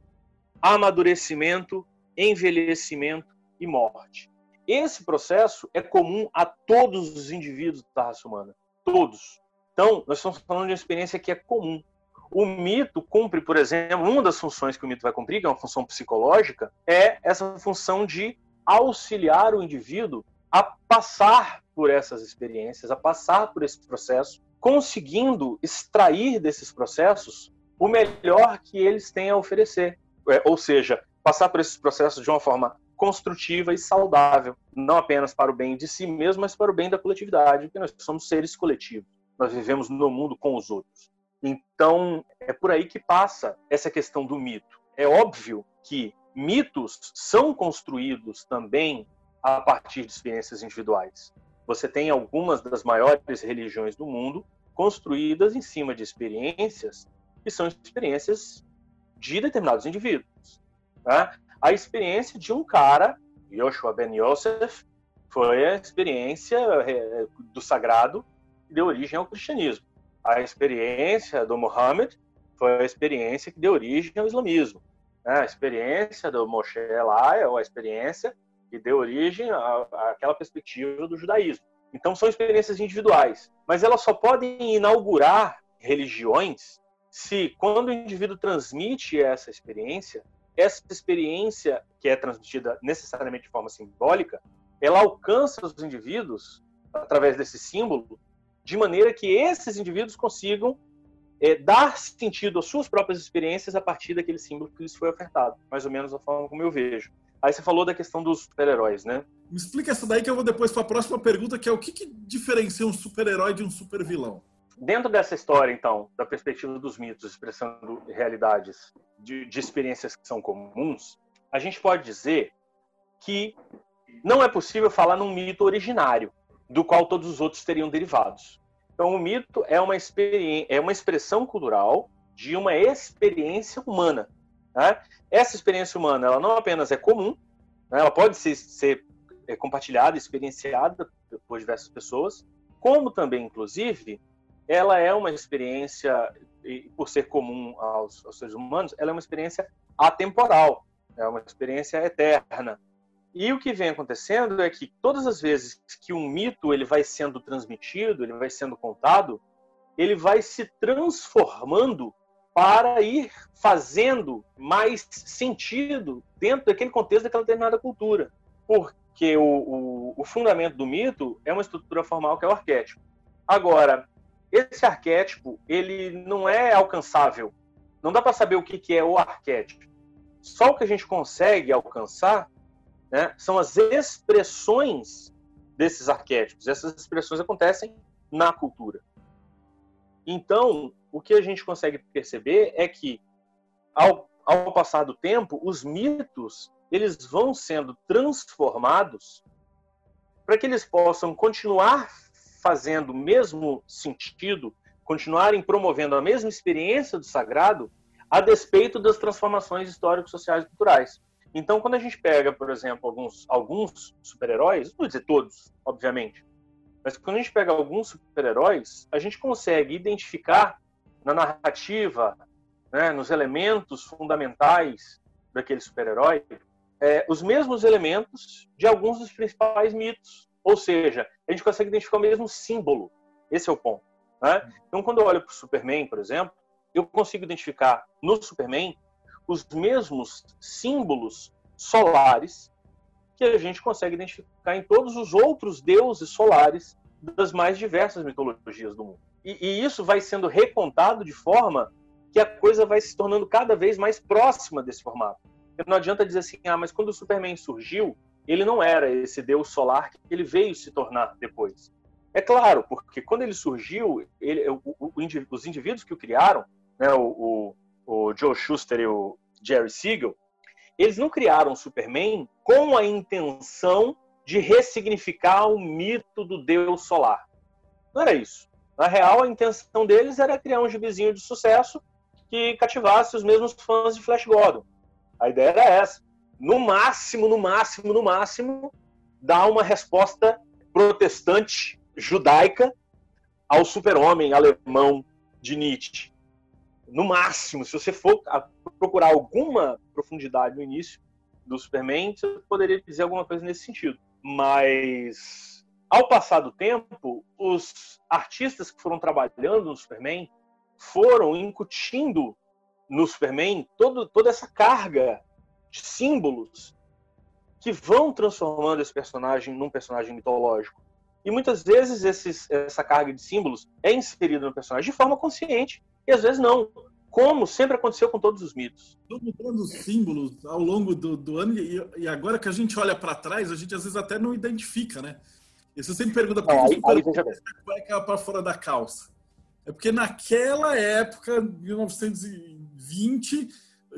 amadurecimento, envelhecimento e morte. Esse processo é comum a todos os indivíduos da raça humana. Todos. Então, nós estamos falando de uma experiência que é comum. O mito cumpre, por exemplo, uma das funções que o mito vai cumprir, que é uma função psicológica, é essa função de auxiliar o indivíduo a passar por essas experiências, a passar por esse processo, conseguindo extrair desses processos o melhor que eles têm a oferecer. É, ou seja, passar por esses processos de uma forma construtiva e saudável, não apenas para o bem de si mesmo, mas para o bem da coletividade, porque nós somos seres coletivos. Nós vivemos no mundo com os outros. Então, é por aí que passa essa questão do mito. É óbvio que mitos são construídos também a partir de experiências individuais. Você tem algumas das maiores religiões do mundo construídas em cima de experiências que são experiências de determinados indivíduos. Tá? A experiência de um cara, Yoshua Ben Yosef, foi a experiência é, do sagrado que deu origem ao cristianismo. A experiência do Muhammad foi a experiência que deu origem ao islamismo. A experiência do Moshe lá é a experiência que deu origem àquela perspectiva do judaísmo. Então são experiências individuais, mas elas só podem inaugurar religiões se quando o indivíduo transmite essa experiência, essa experiência que é transmitida necessariamente de forma simbólica, ela alcança os indivíduos através desse símbolo, de maneira que esses indivíduos consigam é, dar sentido às suas próprias experiências a partir daquele símbolo que lhes foi ofertado, mais ou menos da forma como eu vejo. Aí você falou da questão dos super-heróis, né? Me explica essa daí que eu vou depois para a próxima pergunta, que é o que, que diferencia um super-herói de um super-vilão? Dentro dessa história, então, da perspectiva dos mitos, expressando realidades de, de experiências que são comuns, a gente pode dizer que não é possível falar num mito originário, do qual todos os outros teriam derivados. Então, o mito é uma, é uma expressão cultural de uma experiência humana. Né? Essa experiência humana, ela não apenas é comum, né? ela pode ser, ser é, compartilhada, experienciada por diversas pessoas, como também, inclusive, ela é uma experiência, por ser comum aos, aos seres humanos, ela é uma experiência atemporal, é uma experiência eterna. E o que vem acontecendo é que todas as vezes que um mito ele vai sendo transmitido, ele vai sendo contado, ele vai se transformando para ir fazendo mais sentido dentro daquele contexto daquela determinada cultura. Porque o, o, o fundamento do mito é uma estrutura formal que é o arquétipo. Agora, esse arquétipo, ele não é alcançável. Não dá para saber o que, que é o arquétipo. Só o que a gente consegue alcançar né, são as expressões desses arquétipos. Essas expressões acontecem na cultura. Então, o que a gente consegue perceber é que, ao, ao passar do tempo, os mitos eles vão sendo transformados para que eles possam continuar fazendo o mesmo sentido, continuarem promovendo a mesma experiência do sagrado, a despeito das transformações históricos, sociais e culturais. Então, quando a gente pega, por exemplo, alguns, alguns super-heróis, não vou dizer todos, obviamente, mas quando a gente pega alguns super-heróis, a gente consegue identificar na narrativa, né, nos elementos fundamentais daquele super-herói, é, os mesmos elementos de alguns dos principais mitos. Ou seja, a gente consegue identificar o mesmo símbolo. Esse é o ponto. Né? Então, quando eu olho para o Superman, por exemplo, eu consigo identificar no Superman os mesmos símbolos solares que a gente consegue identificar em todos os outros deuses solares das mais diversas mitologias do mundo. E, e, isso vai sendo recontado de forma que a coisa vai se tornando cada vez mais próxima desse formato. Não adianta dizer assim, ah, mas quando o Superman surgiu, ele não era esse deus solar que ele veio se tornar depois. É claro, porque quando ele surgiu, ele, o, o, os indivíduos que o criaram, né, o, o, Joe Schuster e o Jerry Siegel, eles não criaram o Superman com a intenção de ressignificar o mito do deus solar. Não era isso. Na real, a intenção deles era criar um gibizinho de sucesso que cativasse os mesmos fãs de Flash Gordon. A ideia era essa. No máximo, no máximo, no máximo, dar uma resposta protestante, judaica, ao super-homem alemão de Nietzsche. No máximo, se você for procurar alguma profundidade no início do Superman, você poderia dizer alguma coisa nesse sentido. Mas, ao passar do tempo, os artistas que foram trabalhando no Superman foram incutindo no Superman todo, toda essa carga de símbolos que vão transformando esse personagem num personagem mitológico. E muitas vezes esses, essa carga de símbolos é inserida no personagem de forma consciente e às vezes não, como sempre aconteceu com todos os mitos. Estão mudando os símbolos ao longo do, do ano e, e, agora que a gente olha para trás, a gente às vezes até não identifica, né? E você sempre pergunta por que é, a cueca para fora da calça. É porque naquela época, 1920,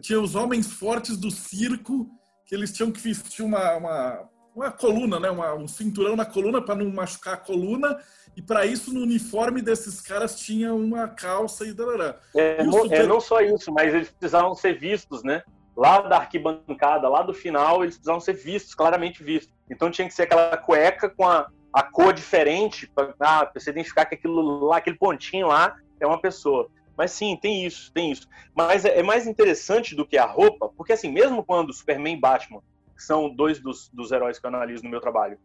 tinha os homens fortes do circo que eles tinham que vestir uma, uma, uma coluna, né? Uma, um cinturão na coluna para não machucar a coluna. E para isso, no uniforme desses caras tinha uma calça e darará. É, super... é, não só isso, mas eles precisavam ser vistos, né? Lá da arquibancada, lá do final, eles precisavam ser vistos, claramente vistos. Então tinha que ser aquela cueca com a, a cor diferente, para ah, você identificar que aquilo lá, aquele pontinho lá é uma pessoa. Mas sim, tem isso, tem isso. Mas é, é mais interessante do que a roupa, porque assim, mesmo quando Superman e Batman, que são dois dos, dos heróis que eu analiso no meu trabalho,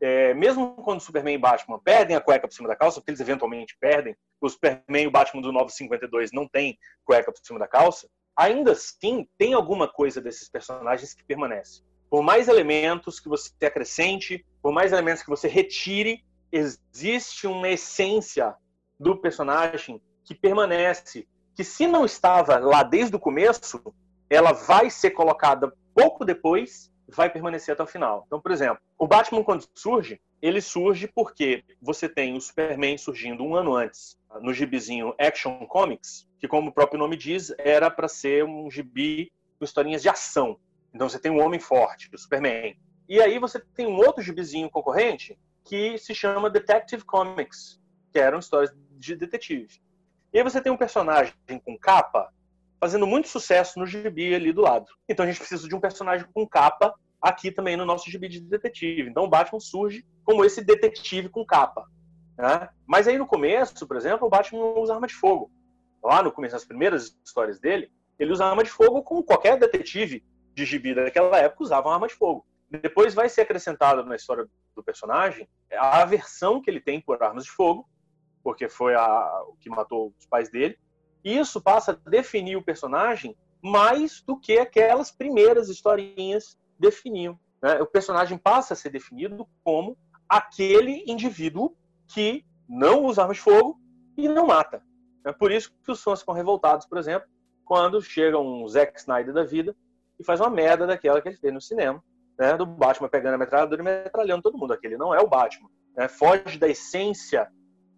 é, mesmo quando Superman e Batman perdem a cueca por cima da calça, porque eles eventualmente perdem, o Superman e o Batman do 952 não tem cueca por cima da calça, ainda assim tem alguma coisa desses personagens que permanece. Por mais elementos que você acrescente, por mais elementos que você retire, existe uma essência do personagem que permanece, que se não estava lá desde o começo, ela vai ser colocada pouco depois, vai permanecer até o final. Então, por exemplo, o Batman quando surge, ele surge porque você tem o Superman surgindo um ano antes no gibizinho Action Comics, que como o próprio nome diz, era para ser um gibi com historinhas de ação. Então você tem um homem forte, o Superman. E aí você tem um outro gibizinho concorrente que se chama Detective Comics, que eram histórias de detetive. E aí você tem um personagem com capa fazendo muito sucesso no gibi ali do lado. Então a gente precisa de um personagem com capa aqui também no nosso gibi de detetive. Então o Batman surge como esse detetive com capa. Né? Mas aí no começo, por exemplo, o Batman não usa arma de fogo. Lá no começo, nas primeiras histórias dele, ele usa arma de fogo como qualquer detetive de gibi daquela época usava arma de fogo. Depois vai ser acrescentado na história do personagem a aversão que ele tem por armas de fogo porque foi a, o que matou os pais dele. Isso passa a definir o personagem mais do que aquelas primeiras historinhas definiam. Né? O personagem passa a ser definido como aquele indivíduo que não usa armas de fogo e não mata. É por isso que os fãs ficam revoltados, por exemplo, quando chega um Zack Snyder da vida e faz uma merda daquela que ele fez no cinema, né? do Batman pegando a metralhadora e metralhando todo mundo. Aquele não é o Batman. Né? Foge da essência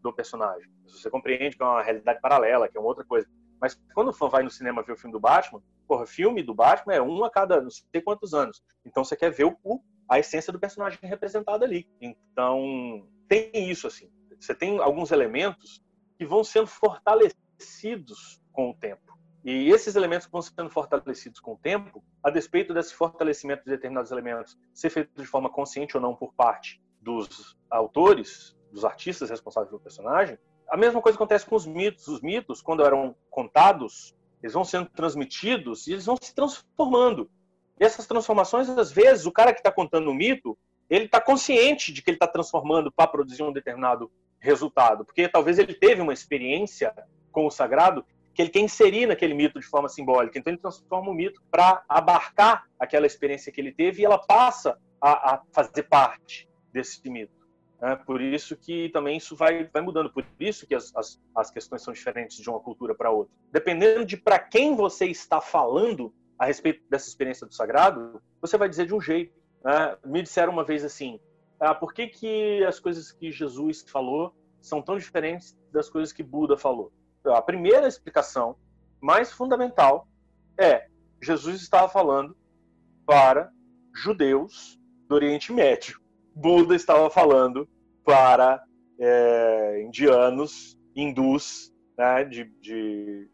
do personagem. Você compreende que é uma realidade paralela, que é uma outra coisa. Mas quando o fã vai no cinema ver o filme do Batman, porra, filme do Batman é um a cada não sei quantos anos. Então você quer ver o, a essência do personagem representado ali. Então tem isso assim. Você tem alguns elementos que vão sendo fortalecidos com o tempo. E esses elementos vão sendo fortalecidos com o tempo, a despeito desse fortalecimento de determinados elementos ser feito de forma consciente ou não por parte dos autores, dos artistas responsáveis pelo personagem, a mesma coisa acontece com os mitos. Os mitos, quando eram contados, eles vão sendo transmitidos e eles vão se transformando. E essas transformações, às vezes, o cara que está contando o mito, ele está consciente de que ele está transformando para produzir um determinado resultado, porque talvez ele teve uma experiência com o sagrado que ele quer inserir naquele mito de forma simbólica. Então ele transforma o mito para abarcar aquela experiência que ele teve e ela passa a, a fazer parte desse mito. É por isso que também isso vai, vai mudando, por isso que as, as, as questões são diferentes de uma cultura para outra. Dependendo de para quem você está falando a respeito dessa experiência do sagrado, você vai dizer de um jeito. Né? Me disseram uma vez assim: ah, por que, que as coisas que Jesus falou são tão diferentes das coisas que Buda falou? A primeira explicação, mais fundamental, é Jesus estava falando para judeus do Oriente Médio. Buda estava falando para é, indianos, hindus né, de, de,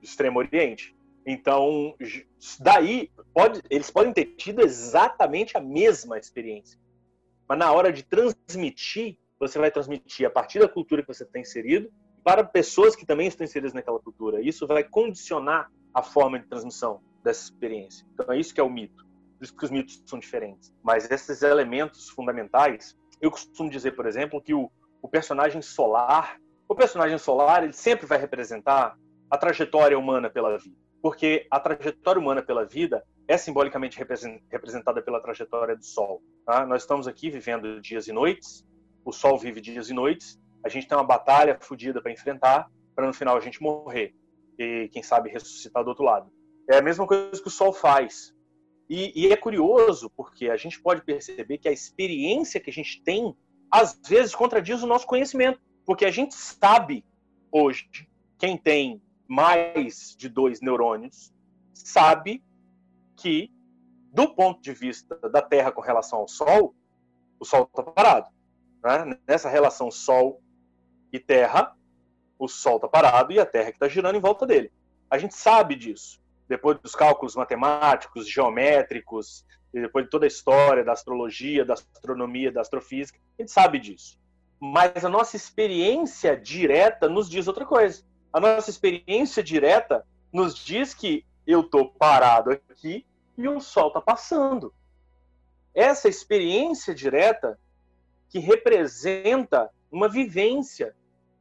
Extremo Oriente. Então, daí, pode, eles podem ter tido exatamente a mesma experiência. Mas na hora de transmitir, você vai transmitir a partir da cultura que você tem inserido para pessoas que também estão inseridas naquela cultura. Isso vai condicionar a forma de transmissão dessa experiência. Então é isso que é o mito. Por isso que os mitos são diferentes. Mas esses elementos fundamentais, eu costumo dizer, por exemplo, que o, o personagem solar, o personagem solar, ele sempre vai representar a trajetória humana pela vida. Porque a trajetória humana pela vida é simbolicamente representada pela trajetória do Sol. Tá? Nós estamos aqui vivendo dias e noites, o Sol vive dias e noites, a gente tem uma batalha fodida para enfrentar, para no final a gente morrer e, quem sabe, ressuscitar do outro lado. É a mesma coisa que o Sol faz. E, e é curioso, porque a gente pode perceber que a experiência que a gente tem, às vezes, contradiz o nosso conhecimento. Porque a gente sabe, hoje, quem tem mais de dois neurônios, sabe que, do ponto de vista da Terra com relação ao Sol, o Sol está parado. Né? Nessa relação Sol e Terra, o Sol está parado e a Terra que está girando em volta dele. A gente sabe disso. Depois dos cálculos matemáticos, geométricos, depois de toda a história da astrologia, da astronomia, da astrofísica, a gente sabe disso. Mas a nossa experiência direta nos diz outra coisa. A nossa experiência direta nos diz que eu estou parado aqui e o Sol está passando. Essa experiência direta que representa uma vivência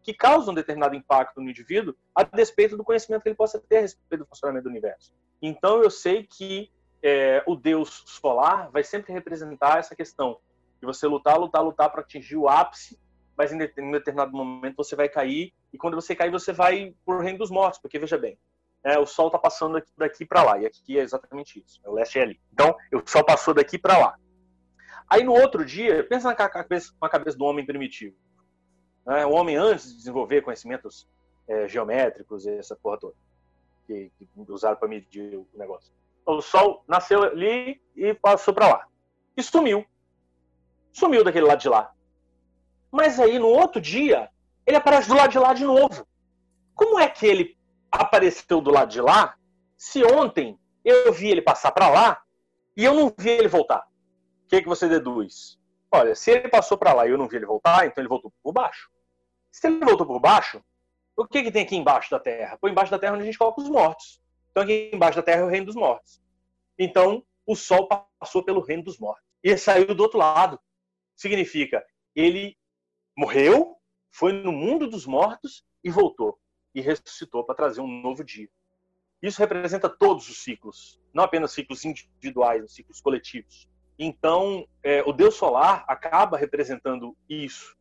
que causa um determinado impacto no indivíduo, a despeito do conhecimento que ele possa ter a respeito do funcionamento do universo. Então, eu sei que é, o Deus solar vai sempre representar essa questão de você lutar, lutar, lutar para atingir o ápice, mas em determinado momento você vai cair, e quando você cair, você vai para o reino dos mortos, porque veja bem, é, o Sol está passando daqui, daqui para lá, e aqui é exatamente isso, é o leste é ali. Então, o Sol passou daqui para lá. Aí no outro dia, pensa na cabeça, na cabeça do homem primitivo. Né? O homem, antes de desenvolver conhecimentos é, geométricos e essa porra toda, que, que usaram para medir o negócio. O Sol nasceu ali e passou para lá. E sumiu. Sumiu daquele lado de lá. Mas aí, no outro dia, ele aparece do lado de lá de novo. Como é que ele apareceu do lado de lá se ontem eu vi ele passar para lá e eu não vi ele voltar? O que, é que você deduz? Olha, se ele passou para lá e eu não vi ele voltar, então ele voltou por baixo. Se ele voltou por baixo, o que, que tem aqui embaixo da terra? Por embaixo da terra onde a gente coloca os mortos. Então aqui embaixo da terra é o reino dos mortos. Então o sol passou pelo reino dos mortos e saiu do outro lado. Significa, ele morreu, foi no mundo dos mortos e voltou e ressuscitou para trazer um novo dia. Isso representa todos os ciclos, não apenas ciclos individuais, ciclos coletivos. Então, é, o Deus solar acaba representando isso,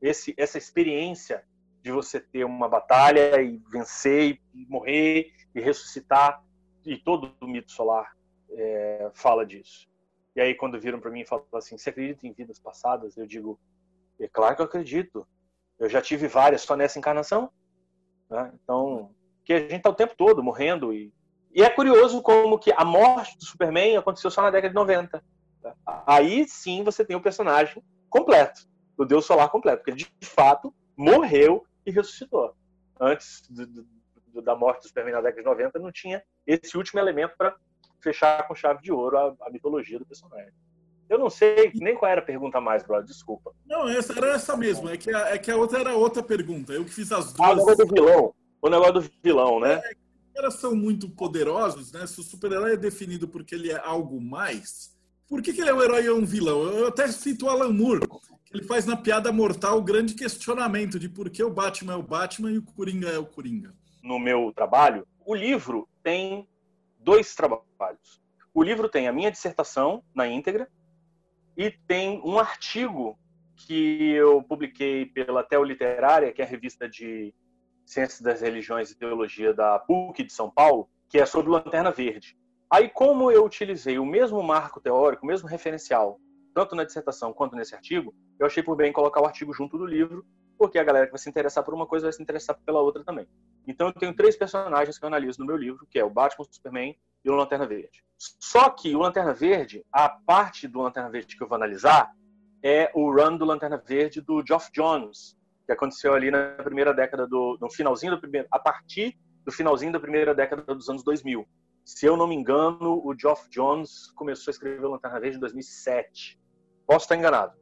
esse, essa experiência de você ter uma batalha e vencer e morrer e ressuscitar e todo o mito solar é, fala disso. E aí quando viram para mim e falaram assim, você acredita em vidas passadas? Eu digo, é claro que eu acredito. Eu já tive várias só nessa encarnação. Né? Então, que a gente está o tempo todo morrendo e e é curioso como que a morte do Superman aconteceu só na década de 90. Aí sim você tem o personagem completo, o Deus Solar completo, porque ele de fato morreu e ressuscitou. Antes do, do, da morte do Superman na década de 90 não tinha esse último elemento para fechar com chave de ouro a, a, mitologia do personagem. Eu não sei nem qual era a pergunta mais, brother, desculpa. Não, essa era essa mesmo, é que a, é que a outra era outra pergunta. Eu que fiz as duas. Ah, o negócio do vilão. O negócio do vilão, né? É, caras são muito poderosos, né? Se o super-herói é definido porque ele é algo mais, por que, que ele é um herói e um vilão? Eu até cito o Alan Moore, que ele faz na piada mortal o grande questionamento de por que o Batman é o Batman e o Coringa é o Coringa. No meu trabalho, o livro tem dois trabalhos. O livro tem a minha dissertação na íntegra e tem um artigo que eu publiquei pela Teo Literária, que é a revista de Ciências das Religiões e Teologia da PUC de São Paulo, que é sobre Lanterna Verde. Aí, como eu utilizei o mesmo marco teórico, o mesmo referencial, tanto na dissertação quanto nesse artigo, eu achei por bem colocar o artigo junto do livro, porque a galera que vai se interessar por uma coisa vai se interessar pela outra também. Então, eu tenho três personagens que eu analiso no meu livro, que é o Batman, o Superman e o Lanterna Verde. Só que o Lanterna Verde, a parte do Lanterna Verde que eu vou analisar, é o run do Lanterna Verde do Geoff Jones, que aconteceu ali na primeira década do no finalzinho do primeiro a partir do finalzinho da primeira década dos anos 2000. Se eu não me engano, o Geoff Jones começou a escrever o Lanterna Verde em 2007. Posso estar enganado,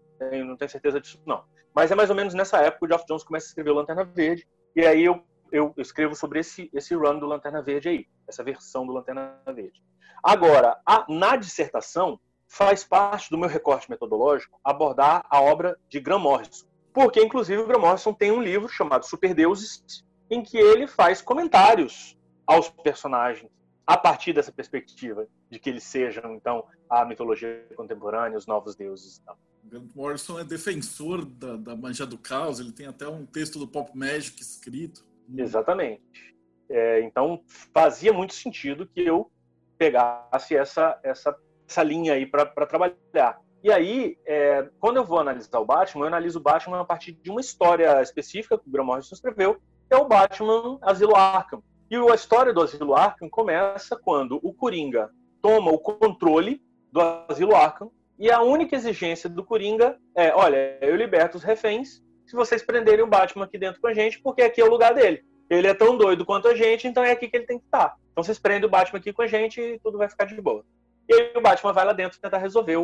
não tenho certeza disso não. Mas é mais ou menos nessa época o Geoff Jones começa a escrever o Lanterna Verde, e aí eu, eu, eu escrevo sobre esse, esse run do Lanterna Verde aí, essa versão do Lanterna Verde. Agora, a, na dissertação, faz parte do meu recorte metodológico abordar a obra de Graham Morrison. Porque, inclusive, o Graham Morrison tem um livro chamado Superdeuses, em que ele faz comentários aos personagens a partir dessa perspectiva de que eles sejam, então, a mitologia contemporânea, os novos deuses. Então. Grant Morrison é defensor da, da magia do caos, ele tem até um texto do Pop Magic escrito. Exatamente. É, então, fazia muito sentido que eu pegasse essa, essa, essa linha aí para trabalhar. E aí, é, quando eu vou analisar o Batman, eu analiso o Batman a partir de uma história específica que o Graham Morrison escreveu, que é o Batman Asilo Arkham. E a história do Asilo Arkham começa quando o Coringa toma o controle do Asilo Arkham e a única exigência do Coringa é: olha, eu liberto os reféns se vocês prenderem o Batman aqui dentro com a gente, porque aqui é o lugar dele. Ele é tão doido quanto a gente, então é aqui que ele tem que estar. Então vocês prendem o Batman aqui com a gente e tudo vai ficar de boa. E aí o Batman vai lá dentro tentar resolver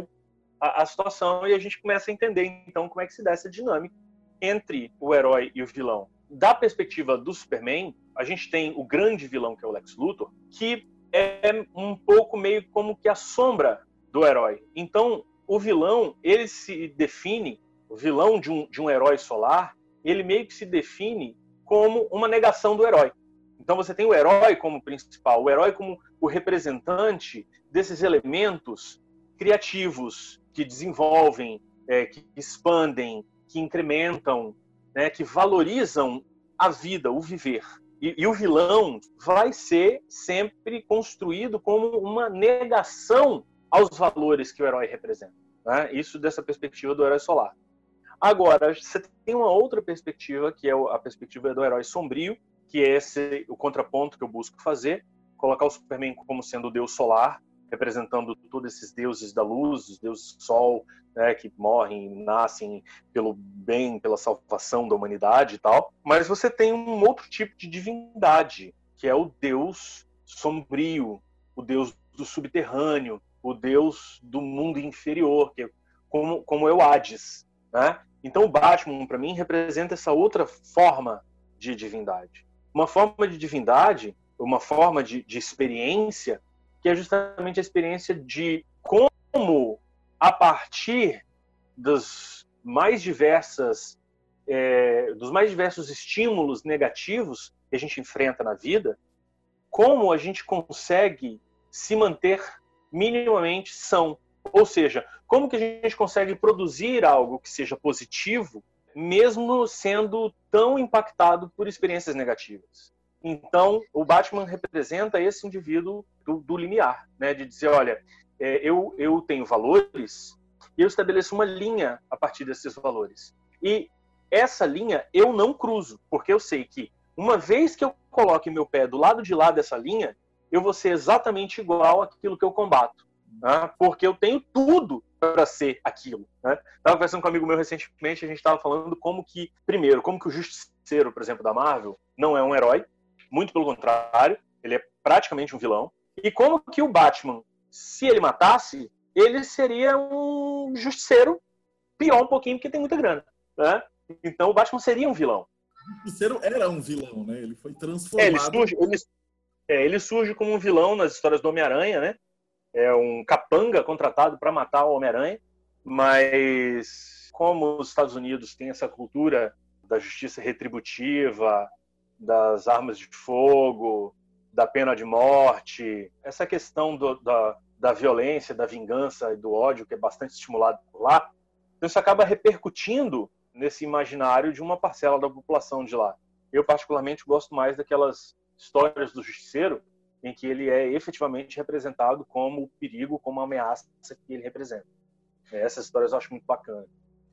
a, a situação e a gente começa a entender então como é que se dá essa dinâmica entre o herói e o vilão. Da perspectiva do Superman, a gente tem o grande vilão que é o Lex Luthor, que é um pouco meio como que a sombra do herói. Então, o vilão, ele se define, o vilão de um, de um herói solar, ele meio que se define como uma negação do herói. Então você tem o herói como principal, o herói como o representante desses elementos criativos que desenvolvem, é, que expandem, que incrementam, né, que valorizam a vida, o viver. E, e, o vilão vai ser sempre construído como uma negação aos valores que o herói representa. Né? Isso dessa perspectiva do herói solar. Agora, você tem uma outra perspectiva, que é a perspectiva do herói sombrio, que é esse o contraponto que eu busco fazer, colocar o Superman como sendo o deus solar, representando todos esses deuses da luz, os deuses do sol, né, que morrem, nascem pelo bem, pela salvação da humanidade e tal. Mas você tem um outro tipo de divindade, que é o deus sombrio, o deus do subterrâneo, o deus do mundo inferior, que é como, como é o Hades. Né? Então o Batman, para mim, representa essa outra forma de divindade. Uma forma de divindade, uma forma de, de experiência, que é justamente a experiência de como, a partir das mais diversas, é, dos mais diversos estímulos negativos que a gente enfrenta na vida, como a gente consegue se manter minimamente são. Ou seja, como que a gente consegue produzir algo que seja positivo, mesmo sendo tão impactado por experiências negativas? Então, o Batman representa esse indivíduo do, do limiar, né? de dizer, olha, é, eu, eu tenho valores e eu estabeleço uma linha a partir desses valores. E essa linha eu não cruzo, porque eu sei que uma vez que eu coloque meu pé do lado de lá dessa linha, eu vou ser exatamente igual àquilo que eu combato. Né? Porque eu tenho tudo para ser aquilo. Né? Estava conversando com um amigo meu recentemente, a gente estava falando como que, primeiro, como que o Justiceiro, por exemplo, da Marvel, não é um herói, muito pelo contrário, ele é praticamente um vilão. E como que o Batman, se ele matasse, ele seria um justiceiro pior um pouquinho, porque tem muita grana. Né? Então o Batman seria um vilão. O justiceiro era um vilão, né? Ele foi transformado. É, ele, surge, ele, é, ele surge como um vilão nas histórias do Homem-Aranha, né? É um capanga contratado para matar o Homem-Aranha, mas como os Estados Unidos têm essa cultura da justiça retributiva, das armas de fogo, da pena de morte, essa questão do, da, da violência, da vingança e do ódio, que é bastante estimulado por lá, então isso acaba repercutindo nesse imaginário de uma parcela da população de lá. Eu, particularmente, gosto mais daquelas histórias do justiceiro, em que ele é efetivamente representado como o perigo, como a ameaça que ele representa. Essas histórias eu acho muito bacana.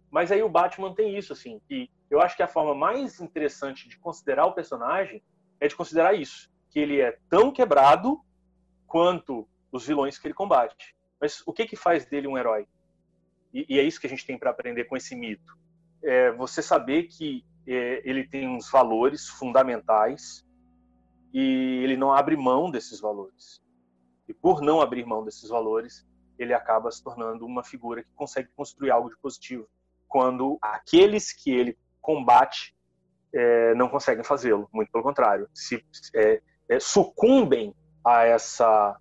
Mas aí o Batman tem isso, assim, que eu acho que a forma mais interessante de considerar o personagem é de considerar isso, que ele é tão quebrado quanto os vilões que ele combate. Mas o que que faz dele um herói? E, e é isso que a gente tem para aprender com esse mito. É você saber que é, ele tem uns valores fundamentais e ele não abre mão desses valores. E por não abrir mão desses valores, ele acaba se tornando uma figura que consegue construir algo de positivo quando aqueles que ele combate é, não conseguem fazê-lo. Muito pelo contrário, se é, é, sucumbem a essa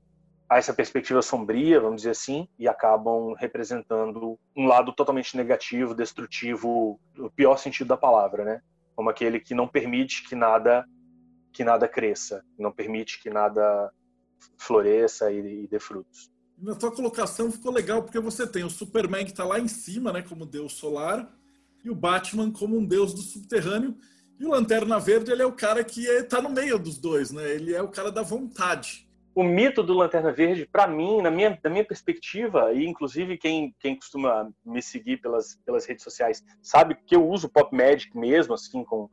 a essa perspectiva sombria, vamos dizer assim, e acabam representando um lado totalmente negativo, destrutivo, no pior sentido da palavra, né? Como aquele que não permite que nada que nada cresça, não permite que nada floresça e, e dê frutos. Na tua colocação ficou legal porque você tem o Superman que está lá em cima, né, como deus solar, e o Batman como um deus do subterrâneo, e o Lanterna Verde ele é o cara que está no meio dos dois, né? Ele é o cara da vontade o mito do Lanterna Verde, para mim, na minha, na minha perspectiva, e inclusive quem, quem costuma me seguir pelas, pelas redes sociais sabe que eu uso Pop Magic mesmo, assim, com,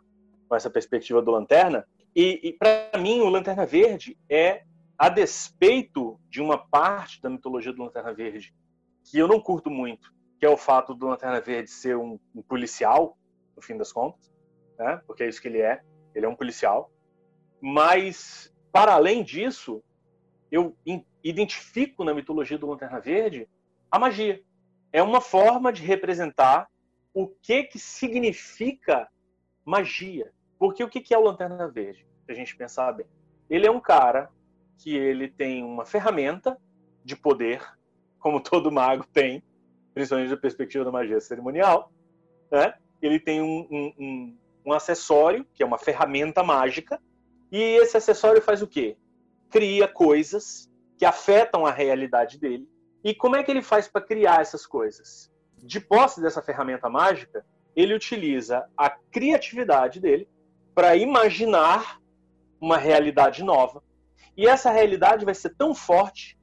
com essa perspectiva do Lanterna. E, e para mim, o Lanterna Verde é, a despeito de uma parte da mitologia do Lanterna Verde que eu não curto muito, que é o fato do Lanterna Verde ser um, um policial, no fim das contas, né? porque é isso que ele é, ele é um policial. Mas, para além disso, eu identifico na mitologia do Lanterna Verde a magia. É uma forma de representar o que que significa magia. Porque o que é o Lanterna Verde? Se a gente pensar bem. Ele é um cara que ele tem uma ferramenta de poder, como todo mago tem, principalmente da perspectiva da magia cerimonial. Né? Ele tem um, um, um, um acessório, que é uma ferramenta mágica, e esse acessório faz o quê? cria coisas que afetam a realidade dele. E como é que ele faz para criar essas coisas? De posse dessa ferramenta mágica, ele utiliza a criatividade dele para imaginar uma realidade nova. E essa realidade vai ser tão forte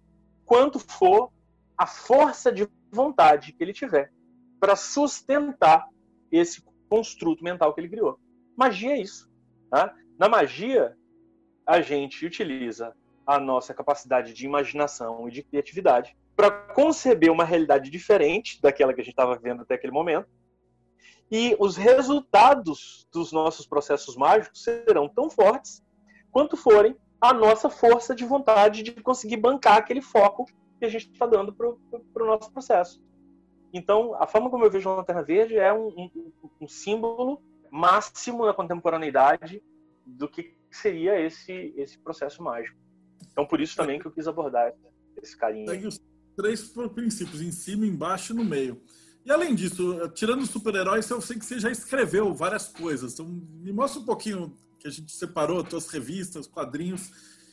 quanto for a força de vontade que ele tiver para sustentar esse construto mental que ele criou. Magia é isso. Tá? Na magia, a gente utiliza a nossa capacidade de imaginação e de criatividade para conceber uma realidade diferente daquela que a gente estava vivendo até aquele momento. E os resultados dos nossos processos mágicos serão tão fortes quanto forem a nossa força de vontade de conseguir bancar aquele foco que a gente está dando para o nosso processo. Então, a forma como eu vejo a Lanterna Verde é um, um, um símbolo máximo na contemporaneidade do que seria esse, esse processo mágico. Então, por isso também que eu quis abordar esse carinho. Segue os três princípios, em cima, embaixo e no meio. E além disso, tirando super-heróis, eu sei que você já escreveu várias coisas. Então, me mostra um pouquinho que a gente separou, suas revistas, quadrinhos.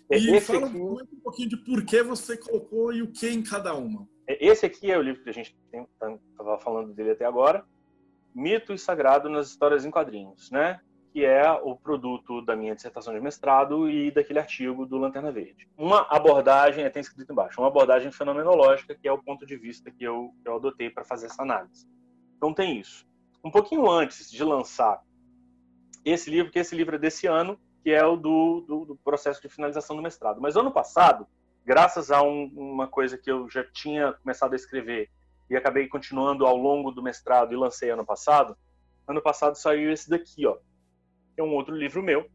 É, e esse fala aqui... um pouquinho de por que você colocou e o que em cada uma. É, esse aqui é o livro que a gente estava tá, falando dele até agora. Mito e Sagrado nas Histórias em Quadrinhos, né? que é o produto da minha dissertação de mestrado e daquele artigo do Lanterna Verde. Uma abordagem, é, tem escrito embaixo, uma abordagem fenomenológica, que é o ponto de vista que eu, que eu adotei para fazer essa análise. Então tem isso. Um pouquinho antes de lançar esse livro, que esse livro é desse ano, que é o do, do, do processo de finalização do mestrado. Mas ano passado, graças a um, uma coisa que eu já tinha começado a escrever e acabei continuando ao longo do mestrado e lancei ano passado, ano passado saiu esse daqui, ó, é um outro livro meu.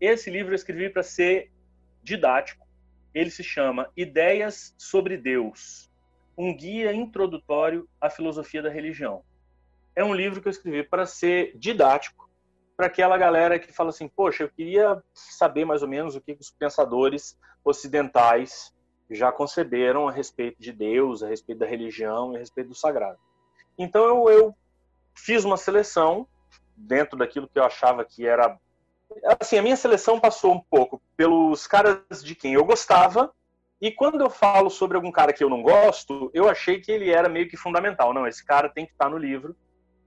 Esse livro eu escrevi para ser didático. Ele se chama Ideias sobre Deus, um guia introdutório à filosofia da religião. É um livro que eu escrevi para ser didático, para aquela galera que fala assim: poxa, eu queria saber mais ou menos o que os pensadores ocidentais já conceberam a respeito de Deus, a respeito da religião e a respeito do sagrado. Então eu, eu fiz uma seleção dentro daquilo que eu achava que era. Assim, a minha seleção passou um pouco pelos caras de quem eu gostava, e quando eu falo sobre algum cara que eu não gosto, eu achei que ele era meio que fundamental. Não, esse cara tem que estar no livro,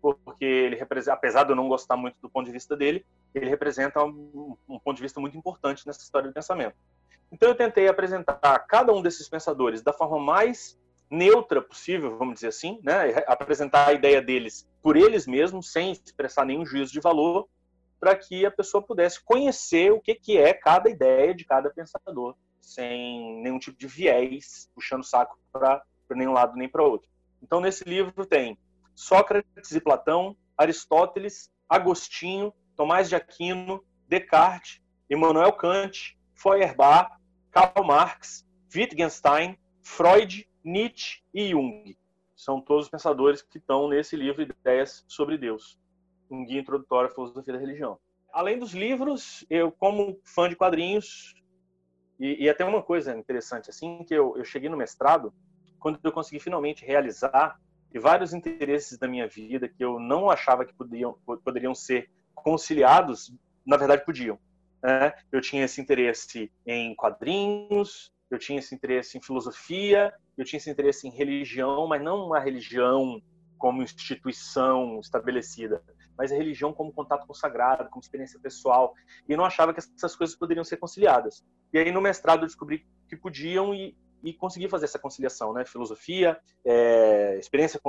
porque ele apesar de eu não gostar muito do ponto de vista dele, ele representa um, um ponto de vista muito importante nessa história do pensamento. Então eu tentei apresentar cada um desses pensadores da forma mais neutra possível, vamos dizer assim, né? apresentar a ideia deles por eles mesmos, sem expressar nenhum juízo de valor, para que a pessoa pudesse conhecer o que, que é cada ideia de cada pensador, sem nenhum tipo de viés, puxando o saco para nenhum lado nem para outro. Então, nesse livro tem Sócrates e Platão, Aristóteles, Agostinho, Tomás de Aquino, Descartes, Immanuel Kant, Feuerbach, Karl Marx, Wittgenstein, Freud, Nietzsche e Jung são todos os pensadores que estão nesse livro Ideias sobre Deus, um guia introdutório à filosofia da religião. Além dos livros, eu, como fã de quadrinhos, e, e até uma coisa interessante, assim, que eu, eu cheguei no mestrado, quando eu consegui finalmente realizar e vários interesses da minha vida que eu não achava que podiam, poderiam ser conciliados, na verdade podiam. Né? Eu tinha esse interesse em quadrinhos, eu tinha esse interesse em filosofia, eu tinha esse interesse em religião, mas não uma religião como instituição estabelecida, mas a religião como contato com o sagrado, como experiência pessoal. E não achava que essas coisas poderiam ser conciliadas. E aí no mestrado eu descobri que podiam e, e consegui fazer essa conciliação, né? Filosofia, é, experiência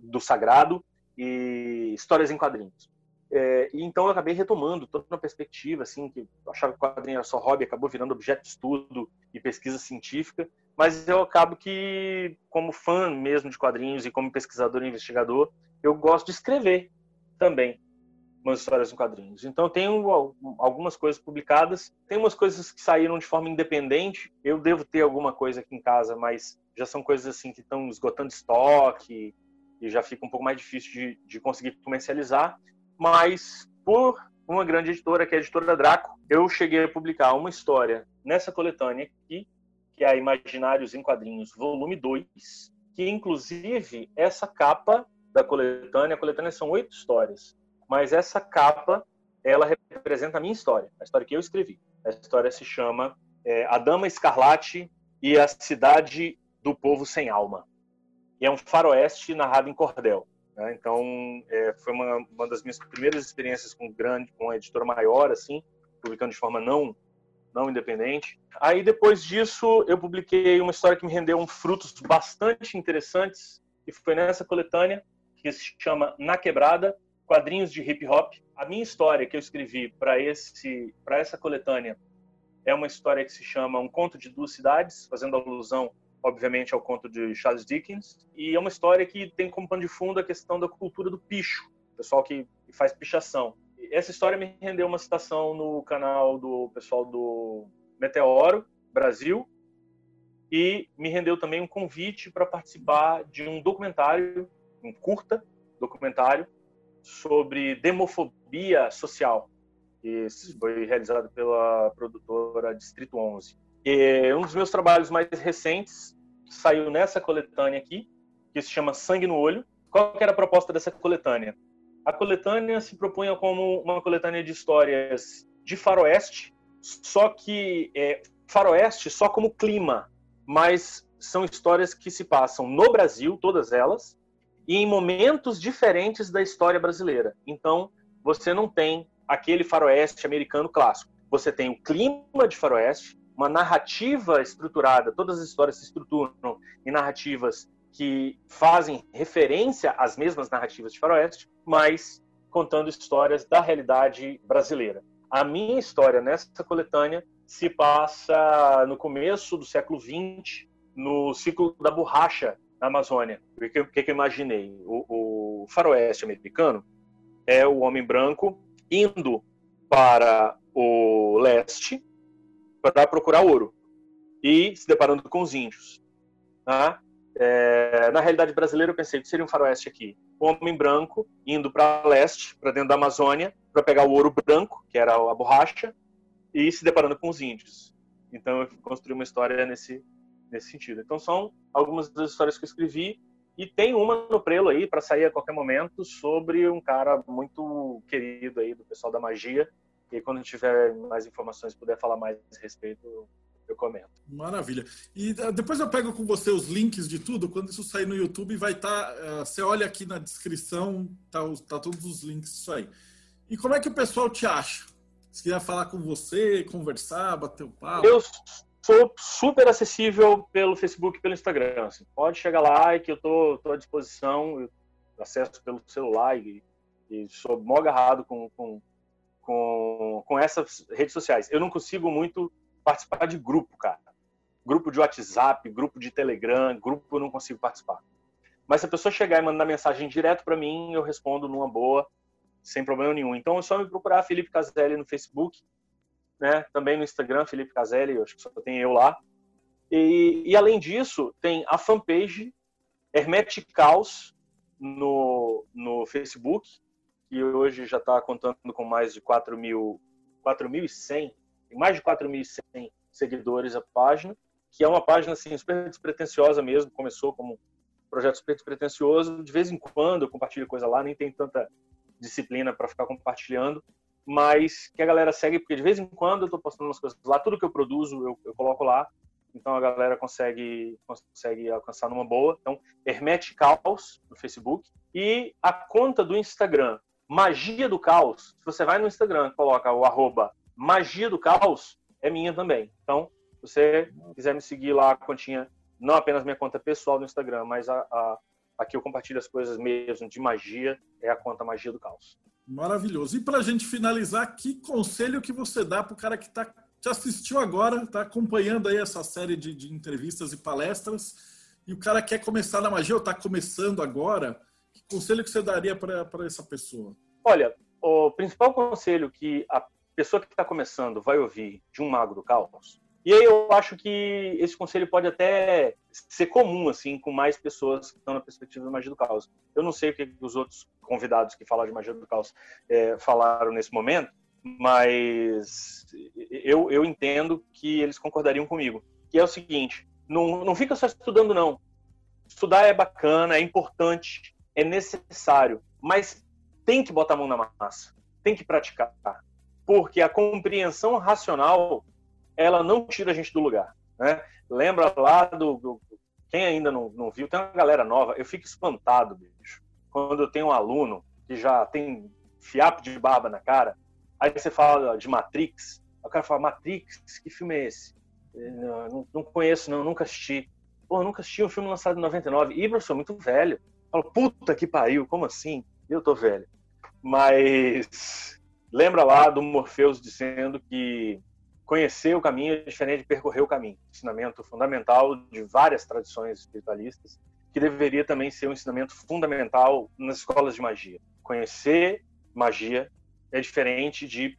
do sagrado e histórias em quadrinhos. É, e então eu acabei retomando toda uma perspectiva, assim, que eu achava que o quadrinho era só hobby, acabou virando objeto de estudo e pesquisa científica, mas eu acabo que, como fã mesmo de quadrinhos e como pesquisador e investigador, eu gosto de escrever também umas histórias em quadrinhos. Então eu tenho algumas coisas publicadas, tem umas coisas que saíram de forma independente, eu devo ter alguma coisa aqui em casa, mas já são coisas assim que estão esgotando estoque e já fica um pouco mais difícil de, de conseguir comercializar. Mas por uma grande editora, que é a editora Draco, eu cheguei a publicar uma história nessa coletânea aqui, que é a Imaginários em Quadrinhos, volume 2, que inclusive essa capa da coletânea, a coletânea são oito histórias, mas essa capa, ela representa a minha história, a história que eu escrevi. A história se chama é, A Dama Escarlate e a Cidade do Povo Sem Alma. E é um faroeste narrado em cordel. Né? Então, é, foi uma, uma das minhas primeiras experiências com grande, com uma editora maior, assim, publicando de forma não não independente. Aí depois disso, eu publiquei uma história que me rendeu um frutos bastante interessantes, e foi nessa coletânea que se chama Na Quebrada, quadrinhos de hip hop. A minha história que eu escrevi para esse para essa coletânea é uma história que se chama Um Conto de Duas Cidades, fazendo alusão obviamente, ao conto de Charles Dickens, e é uma história que tem como pano de fundo a questão da cultura do picho, pessoal que faz pichação. Essa história me rendeu uma citação no canal do pessoal do Meteoro Brasil e me rendeu também um convite para participar de um documentário, um curta documentário sobre demofobia social, que foi realizado pela produtora Distrito 11. E um dos meus trabalhos mais recentes saiu nessa coletânea aqui, que se chama Sangue no Olho. Qual que era a proposta dessa coletânea? A coletânea se propunha como uma coletânea de histórias de faroeste, só que é, faroeste só como clima, mas são histórias que se passam no Brasil, todas elas, e em momentos diferentes da história brasileira. Então, você não tem aquele faroeste americano clássico. Você tem o clima de faroeste, uma narrativa estruturada, todas as histórias se estruturam em narrativas que fazem referência às mesmas narrativas de faroeste, mas contando histórias da realidade brasileira. A minha história nessa coletânea se passa no começo do século XX, no ciclo da borracha na Amazônia. O que, que, que eu imaginei? O, o faroeste americano é o homem branco indo para o leste para procurar ouro e se deparando com os índios. Tá? É, na realidade brasileira, eu pensei que seria um faroeste aqui. Um homem branco indo para leste, para dentro da Amazônia, para pegar o ouro branco, que era a borracha, e se deparando com os índios. Então eu construí uma história nesse, nesse sentido. Então são algumas das histórias que eu escrevi e tem uma no prelo aí para sair a qualquer momento sobre um cara muito querido aí do pessoal da magia, e quando tiver mais informações, puder falar mais a respeito, eu comento. Maravilha. E ah, depois eu pego com você os links de tudo. Quando isso sair no YouTube, vai estar. Tá, uh, você olha aqui na descrição, tá, tá todos os links isso aí. E como é que o pessoal te acha? Se quiser falar com você, conversar, bater o um papo. Eu sou super acessível pelo Facebook e pelo Instagram. Assim. Pode chegar lá que eu tô, tô à disposição. Acesso pelo celular e, e sou mó agarrado com, com com, com essas redes sociais. Eu não consigo muito participar de grupo, cara. Grupo de WhatsApp, grupo de Telegram, grupo eu não consigo participar. Mas se a pessoa chegar e mandar mensagem direto para mim, eu respondo numa boa, sem problema nenhum. Então é só me procurar Felipe Caselli no Facebook, né? Também no Instagram, Felipe Caselli, acho que só tem eu lá. E, e além disso, tem a fanpage Hermeticaus no, no Facebook, que hoje já está contando com mais de 4 mil, 4.100, mais de 4.100 seguidores a página, que é uma página assim, super despretensiosa mesmo, começou como um projeto super despretensioso, de vez em quando eu compartilho coisa lá, nem tem tanta disciplina para ficar compartilhando, mas que a galera segue, porque de vez em quando eu estou postando umas coisas lá, tudo que eu produzo eu, eu coloco lá, então a galera consegue, consegue alcançar numa boa. Então, Hermete Caos no Facebook e a conta do Instagram, Magia do Caos. Se você vai no Instagram, coloca o arroba Magia do Caos, é minha também. Então, se você quiser me seguir lá, a continha, não apenas minha conta pessoal no Instagram, mas a, a aqui eu compartilho as coisas mesmo de magia, é a conta Magia do Caos. Maravilhoso. E para a gente finalizar, que conselho que você dá para o cara que está te assistiu agora, está acompanhando aí essa série de, de, entrevistas e palestras, e o cara quer começar na magia ou está começando agora, que conselho que você daria para essa pessoa? Olha, o principal conselho que a pessoa que está começando vai ouvir de um mago do caos, e aí eu acho que esse conselho pode até ser comum, assim, com mais pessoas que estão na perspectiva da magia do caos. Eu não sei o que os outros convidados que falaram de magia do caos é, falaram nesse momento, mas eu, eu entendo que eles concordariam comigo. Que é o seguinte: não, não fica só estudando, não. Estudar é bacana, é importante, é necessário, mas tem que botar a mão na massa, tem que praticar. Porque a compreensão racional, ela não tira a gente do lugar. Né? Lembra lá do, do. quem ainda não, não viu, tem uma galera nova, eu fico espantado, bicho, quando eu tenho um aluno que já tem fiapo de barba na cara Aí você fala de Matrix, o cara fala, Matrix, que filme é esse? Não, não, não conheço, não, nunca assisti. Pô, nunca assisti um filme lançado em 99. E, professor, muito velho. Falo, puta que pariu, como assim? Eu tô velho. Mas lembra lá do Morpheus dizendo que conhecer o caminho é diferente de percorrer o caminho. Ensinamento fundamental de várias tradições espiritualistas, que deveria também ser um ensinamento fundamental nas escolas de magia. Conhecer magia é diferente de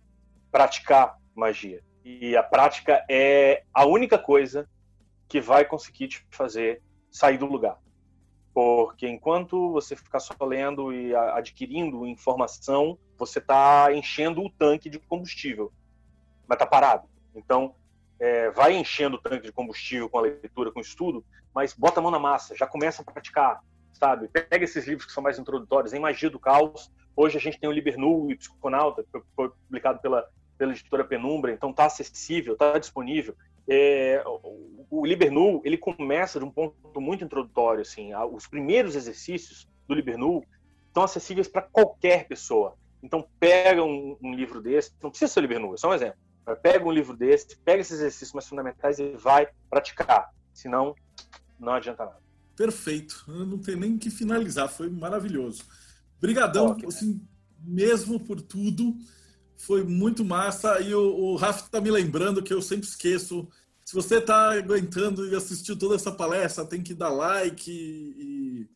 praticar magia. E a prática é a única coisa que vai conseguir te fazer sair do lugar. Porque enquanto você ficar só lendo e adquirindo informação, você está enchendo o tanque de combustível, mas está parado. Então, é, vai enchendo o tanque de combustível com a leitura, com o estudo, mas bota a mão na massa, já começa a praticar, sabe? Pega esses livros que são mais introdutórios, em Magia do Caos, Hoje a gente tem o Libernu e o foi publicado pela, pela editora Penumbra, então está acessível, está disponível. É, o, Libernu, ele começa de um ponto muito introdutório, assim, os primeiros exercícios do Libernu estão acessíveis para qualquer pessoa. Então pega um, um, livro desse, não precisa ser Libernu, é só um exemplo. Pega um livro desse, pega esses exercícios mais fundamentais e vai praticar, senão não adianta nada. Perfeito, Eu não tem nem que finalizar, foi maravilhoso. Brigadão, oh, assim, mesmo por tudo. Foi muito massa. E o, o Rafa está me lembrando que eu sempre esqueço. Se você está aguentando e assistiu toda essa palestra, tem que dar like e, e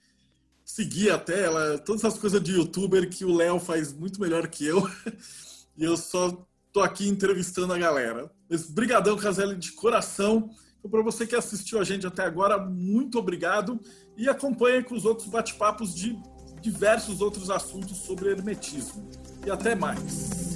seguir a tela. Todas essas coisas de youtuber que o Léo faz muito melhor que eu. e eu só tô aqui entrevistando a galera. Mas brigadão, Caselli, de coração. Então, para você que assistiu a gente até agora, muito obrigado. E acompanhe com os outros bate-papos de diversos outros assuntos sobre hermetismo. E até mais.